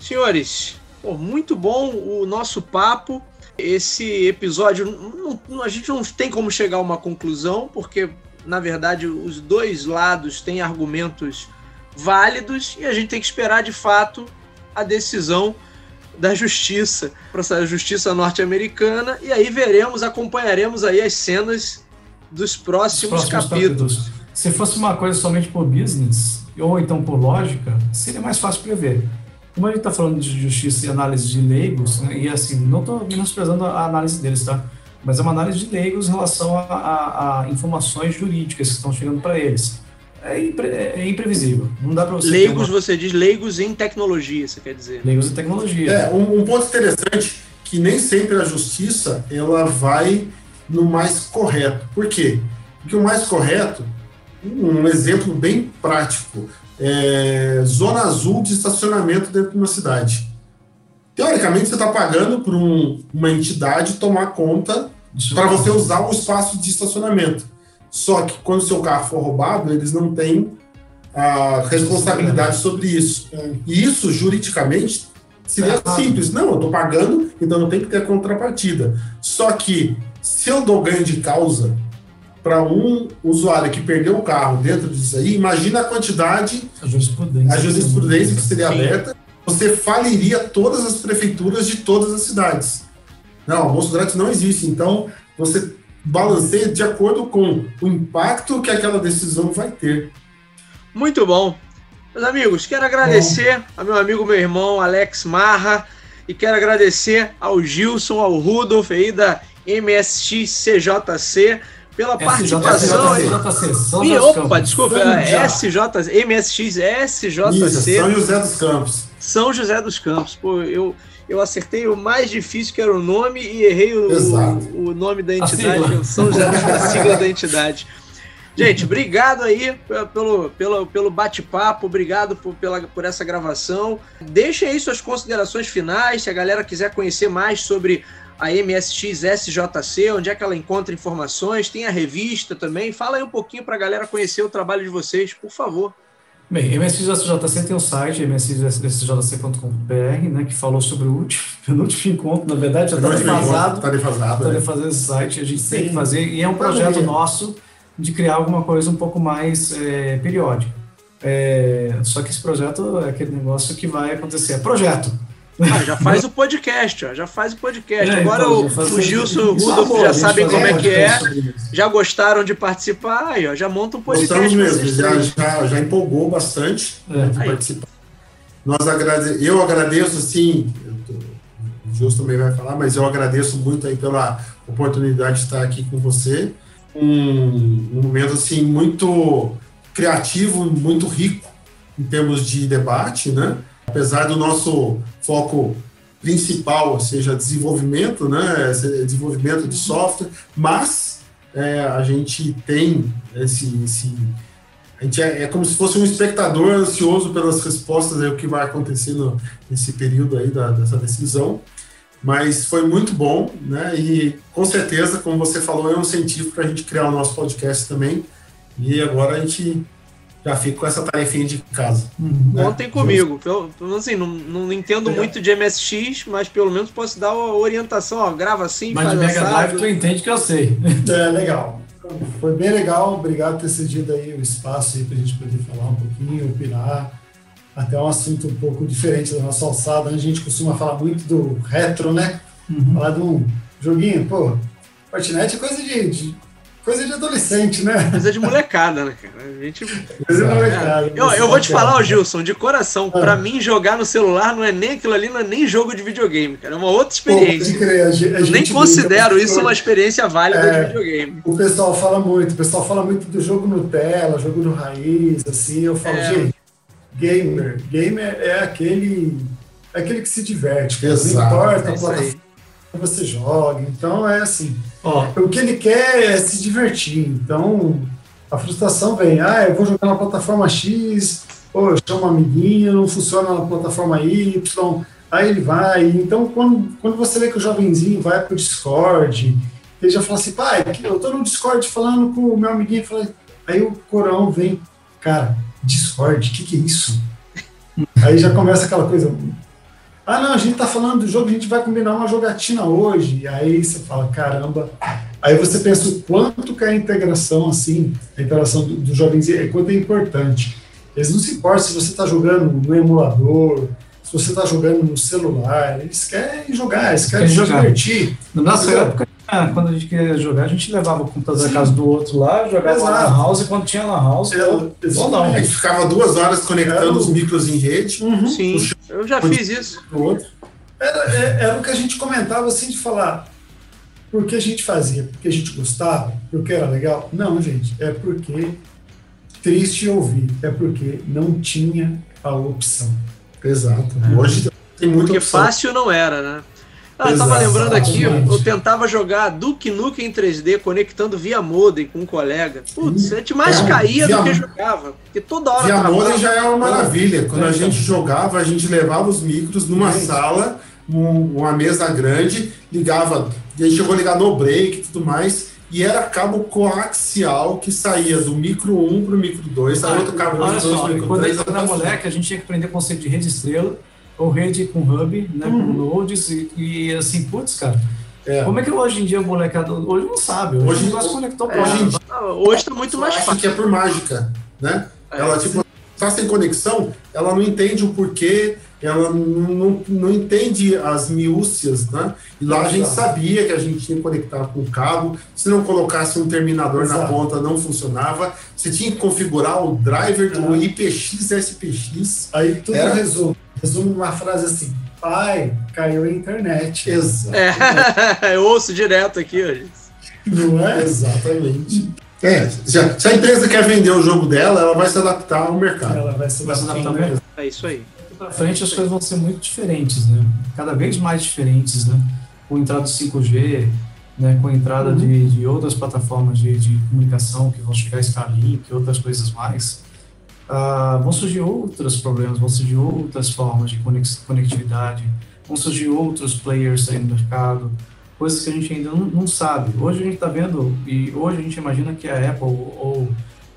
Senhores, pô, muito bom o nosso papo. Esse episódio, não, a gente não tem como chegar a uma conclusão, porque, na verdade, os dois lados têm argumentos válidos e a gente tem que esperar de fato a decisão da justiça, para a justiça norte-americana, e aí veremos, acompanharemos aí as cenas dos próximos, próximos capítulos. capítulos. Se fosse uma coisa somente por business, ou então por lógica, seria mais fácil prever. Como a gente está falando de justiça e análise de leigos, né, e assim, não estou menosprezando a análise deles, tá? Mas é uma análise de leigos em relação a, a, a informações jurídicas que estão chegando para eles. É, impre, é, imprevisível. Não dá para você. Leigos, uma... você diz leigos em tecnologia, você quer dizer? Leigos em tecnologia. É, um, um, ponto interessante que nem sempre a justiça ela vai no mais correto. Por quê? Porque o mais correto, um exemplo bem prático, é zona azul de estacionamento dentro de uma cidade. Teoricamente, você está pagando para um, uma entidade tomar conta para você usar o espaço de estacionamento. Só que quando seu carro for roubado, eles não têm a responsabilidade sobre isso. E isso, juridicamente, seria simples. Não, eu estou pagando, então não tem que ter contrapartida. Só que, se eu dou ganho de causa para um usuário que perdeu o carro dentro disso aí, imagina a quantidade, a jurisprudência, a jurisprudência que seria aberta, você faliria todas as prefeituras de todas as cidades. Não, almoço grátis não existe. Então, você balanceia de acordo com o impacto que aquela decisão vai ter. Muito bom. Meus amigos, quero agradecer bom. ao meu amigo, meu irmão Alex Marra, e quero agradecer ao Gilson, ao Rudolf aí da MSX CJC pela participação. SJC, e, opa, desculpa, SJ, MSX SJC. São José dos Campos. São José dos Campos. Pô, eu eu acertei o mais difícil, que era o nome, e errei o, o, o nome da entidade, São José, a sigla da entidade. Gente, obrigado aí pelo, pelo, pelo bate-papo, obrigado por, pela, por essa gravação. Deixem aí suas considerações finais, se a galera quiser conhecer mais sobre a MSX SJC, onde é que ela encontra informações, tem a revista também. Fala aí um pouquinho para a galera conhecer o trabalho de vocês, por favor. Bem, MSXJC tem um site, msxjc.com.br, né, que falou sobre o último, penúltimo encontro, na verdade, já está defasado. Está defasado. Está defasado esse site, a gente Sim. tem que fazer, e é um projeto nosso de criar alguma coisa um pouco mais é, periódica. É, só que esse projeto é aquele negócio que vai acontecer. É projeto. Ah, já faz o podcast, ó, já faz o podcast. É, Agora então, o, o Gilson e o Rudolf já sabem como é que é, já gostaram de participar, aí, ó, já monta um podcast. Gostamos mesmo, já, já, já, empolgou bastante é. de participar. Nós agrade... Eu agradeço, sim, o Gilson também vai falar, mas eu agradeço muito aí pela oportunidade de estar aqui com você. Um, um momento, assim, muito criativo, muito rico em termos de debate, né? Apesar do nosso foco principal seja desenvolvimento, né, desenvolvimento de software, mas é, a gente tem esse, esse a gente é, é, como se fosse um espectador ansioso pelas respostas aí, o que vai acontecer no, nesse período aí da, dessa decisão. Mas foi muito bom, né? E com certeza, como você falou, é um incentivo para a gente criar o nosso podcast também. E agora a gente já fico com essa tarefinha de casa. Uhum. Né? Contem comigo. Pelo, assim, não, não entendo é. muito de MSX, mas pelo menos posso dar uma orientação. Ó, grava assim, mas faz Mas de Mega Drive tu entende que eu sei. É, legal. Foi bem legal. Obrigado por ter cedido aí o espaço aí pra gente poder falar um pouquinho, opinar. Até um assunto um pouco diferente da nossa alçada. A gente costuma falar muito do retro, né? Uhum. Falar de um joguinho, pô, Fortnite é coisa de, de Coisa de adolescente, né? Coisa de molecada, né, cara? A gente... Coisa de molecada. Eu, eu vou te falar, ó, Gilson, de coração, ah. pra mim jogar no celular não é nem aquilo ali, não é nem jogo de videogame, cara. É uma outra experiência. Pô, a gente, a eu nem considero isso uma experiência válida é, de videogame. O pessoal fala muito, o pessoal fala muito do jogo Nutella, jogo no raiz, assim. Eu falo, é. gente, gamer, gamer é aquele, é aquele que se diverte. Exato. Não importa é a plataforma você joga. Então é assim. O que ele quer é se divertir. Então a frustração vem, ah, eu vou jogar na plataforma X, pô, eu chamo um amiguinho, não funciona na plataforma Y, aí ele vai. Então, quando, quando você vê que o jovenzinho vai pro Discord, ele já fala assim, pai, eu tô no Discord falando com o meu amiguinho, aí o Corão vem, cara, Discord, o que, que é isso? aí já começa aquela coisa, ah, não, a gente tá falando do jogo, a gente vai combinar uma jogatina hoje. E aí você fala, caramba. Aí você pensa o quanto que a integração, assim, a interação dos do jovens, é quanto é importante. Eles não se importam se você está jogando no emulador, se você está jogando no celular, eles querem jogar, eles querem se divertir. Na nossa época, ah, quando a gente queria jogar, a gente levava o computador da casa do outro lá, jogava Exato. na house, e quando tinha na house, é, ou, ou não. A gente ficava duas horas conectando os micros em rede. Uhum. Sim, eu já fiz isso. Outro. Era, era, era o que a gente comentava assim de falar, por que a gente fazia? Porque a gente gostava? Porque era legal? Não, gente, é porque triste ouvir, é porque não tinha a opção. Exato. É. Hoje tem muito Porque opção. fácil não era, né? Ah, eu tava lembrando aqui, eu tentava jogar Duke Nukem em 3D conectando via modem com um colega. Putz, a gente mais caía via, do que jogava. Porque toda hora. Via modem já é uma maravilha. Quando a gente jogava, a gente levava os micros numa sala, uma mesa grande, ligava, e aí chegou a ligar no break e tudo mais e era cabo coaxial que saía do micro 1 para o micro 2, ah, outro cabo olha 2 só, micro quando 3. Quando era moleque, a gente tinha que aprender o conceito de rede estrela, ou rede com hub, né, uhum. com nodes, e, e assim, putz, cara, é. Como é que hoje em dia o molecada hoje não sabe? Hoje, hoje não se conectou é, hoje, hoje está muito mais fácil. que é por mágica, né? É, ela tipo está sem conexão, ela não entende o porquê ela não, não entende as miúcias, né? E lá a gente sabia que a gente tinha que conectar com o cabo. Se não colocasse um terminador Exato. na ponta, não funcionava. Você tinha que configurar o driver do IPX SPX. Aí tudo Era... resume. Resume uma frase assim: pai, caiu a internet. Exato. É, eu ouço direto aqui hoje. Não é? Exatamente. É, se a, se a, empresa quer vender o jogo dela, ela vai se adaptar ao mercado. Ela vai se adaptar ao mercado. É isso aí para frente as coisas vão ser muito diferentes, né? Cada vez mais diferentes, né? Com a entrada do 5G, né? com a entrada uhum. de, de, outras plataformas de, de, comunicação que vão chegar a Starlink outras coisas mais, uh, vão surgir outros problemas, vão surgir outras formas de conectividade, vão surgir outros players aí no mercado, coisas que a gente ainda não, não sabe. Hoje a gente está vendo, e hoje a gente imagina que a Apple ou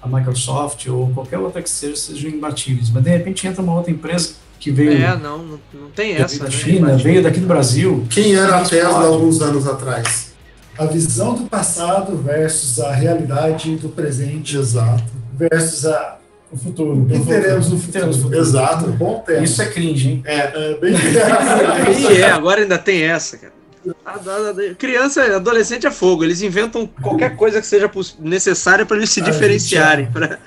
a Microsoft ou qualquer outra que seja sejam imbatíveis, mas de repente entra uma outra empresa que veio. É, não, não, não tem essa. Da né? China, veio daqui do Brasil. Quem era a Tesla há alguns anos atrás? A visão do passado versus a realidade do presente. Exato. Versus a, o futuro. O que teremos no futuro? Exato. Bom tempo. Isso é cringe, hein? É, é bem E é, agora ainda tem essa, cara. Criança, adolescente é fogo. Eles inventam qualquer coisa que seja necessária para eles se diferenciarem. Pra...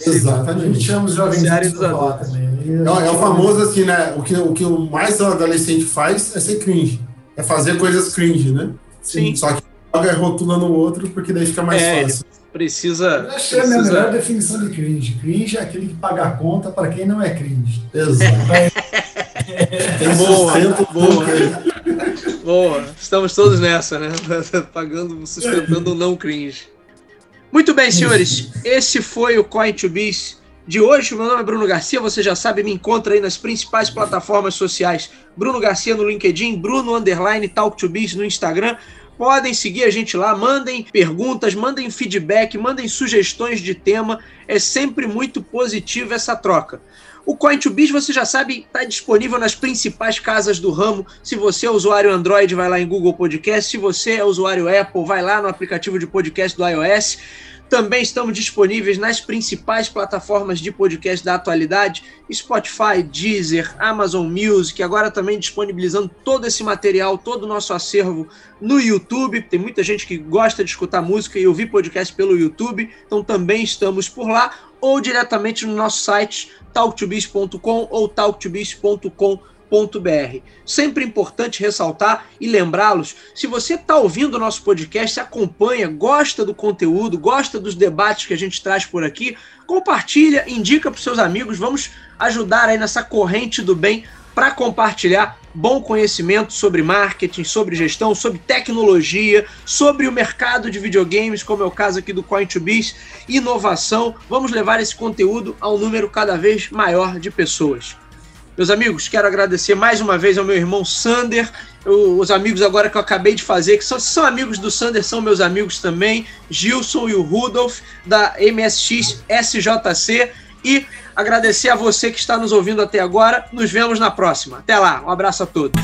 Exatamente. A gente chama os jovens dos adultos. É, é o famoso assim, né? O que, o que o mais adolescente faz é ser cringe. É fazer coisas cringe, né? Sim. Só que joga rotula no outro, porque daí fica mais é, fácil. Precisa. Achei precisa... a melhor definição de cringe. Cringe é aquele que paga a conta para quem não é cringe. Exato. Tem boa, boa. boa. Estamos todos nessa, né? Pagando, sustentando o não cringe. Muito bem, senhores. Esse foi o Coin to Biz de hoje. Meu nome é Bruno Garcia, você já sabe, me encontra aí nas principais plataformas sociais. Bruno Garcia no LinkedIn, Bruno Underline Talk to Biz no Instagram. Podem seguir a gente lá, mandem perguntas, mandem feedback, mandem sugestões de tema. É sempre muito positivo essa troca. O Coin2Biz, você já sabe, está disponível nas principais casas do ramo. Se você é usuário Android, vai lá em Google Podcast. Se você é usuário Apple, vai lá no aplicativo de podcast do iOS. Também estamos disponíveis nas principais plataformas de podcast da atualidade: Spotify, Deezer, Amazon Music. Agora também disponibilizando todo esse material, todo o nosso acervo no YouTube. Tem muita gente que gosta de escutar música e ouvir podcast pelo YouTube, então também estamos por lá ou diretamente no nosso site talktobiz.com ou talktobiz.com.br www.cultura.br. Sempre importante ressaltar e lembrá-los: se você está ouvindo o nosso podcast, acompanha, gosta do conteúdo, gosta dos debates que a gente traz por aqui, compartilha, indica para seus amigos. Vamos ajudar aí nessa corrente do bem para compartilhar bom conhecimento sobre marketing, sobre gestão, sobre tecnologia, sobre o mercado de videogames, como é o caso aqui do Coin2Biz, inovação. Vamos levar esse conteúdo a um número cada vez maior de pessoas. Meus amigos, quero agradecer mais uma vez ao meu irmão Sander, os amigos agora que eu acabei de fazer, que são, são amigos do Sander, são meus amigos também, Gilson e o Rudolf, da MSX SJC, e agradecer a você que está nos ouvindo até agora. Nos vemos na próxima. Até lá, um abraço a todos.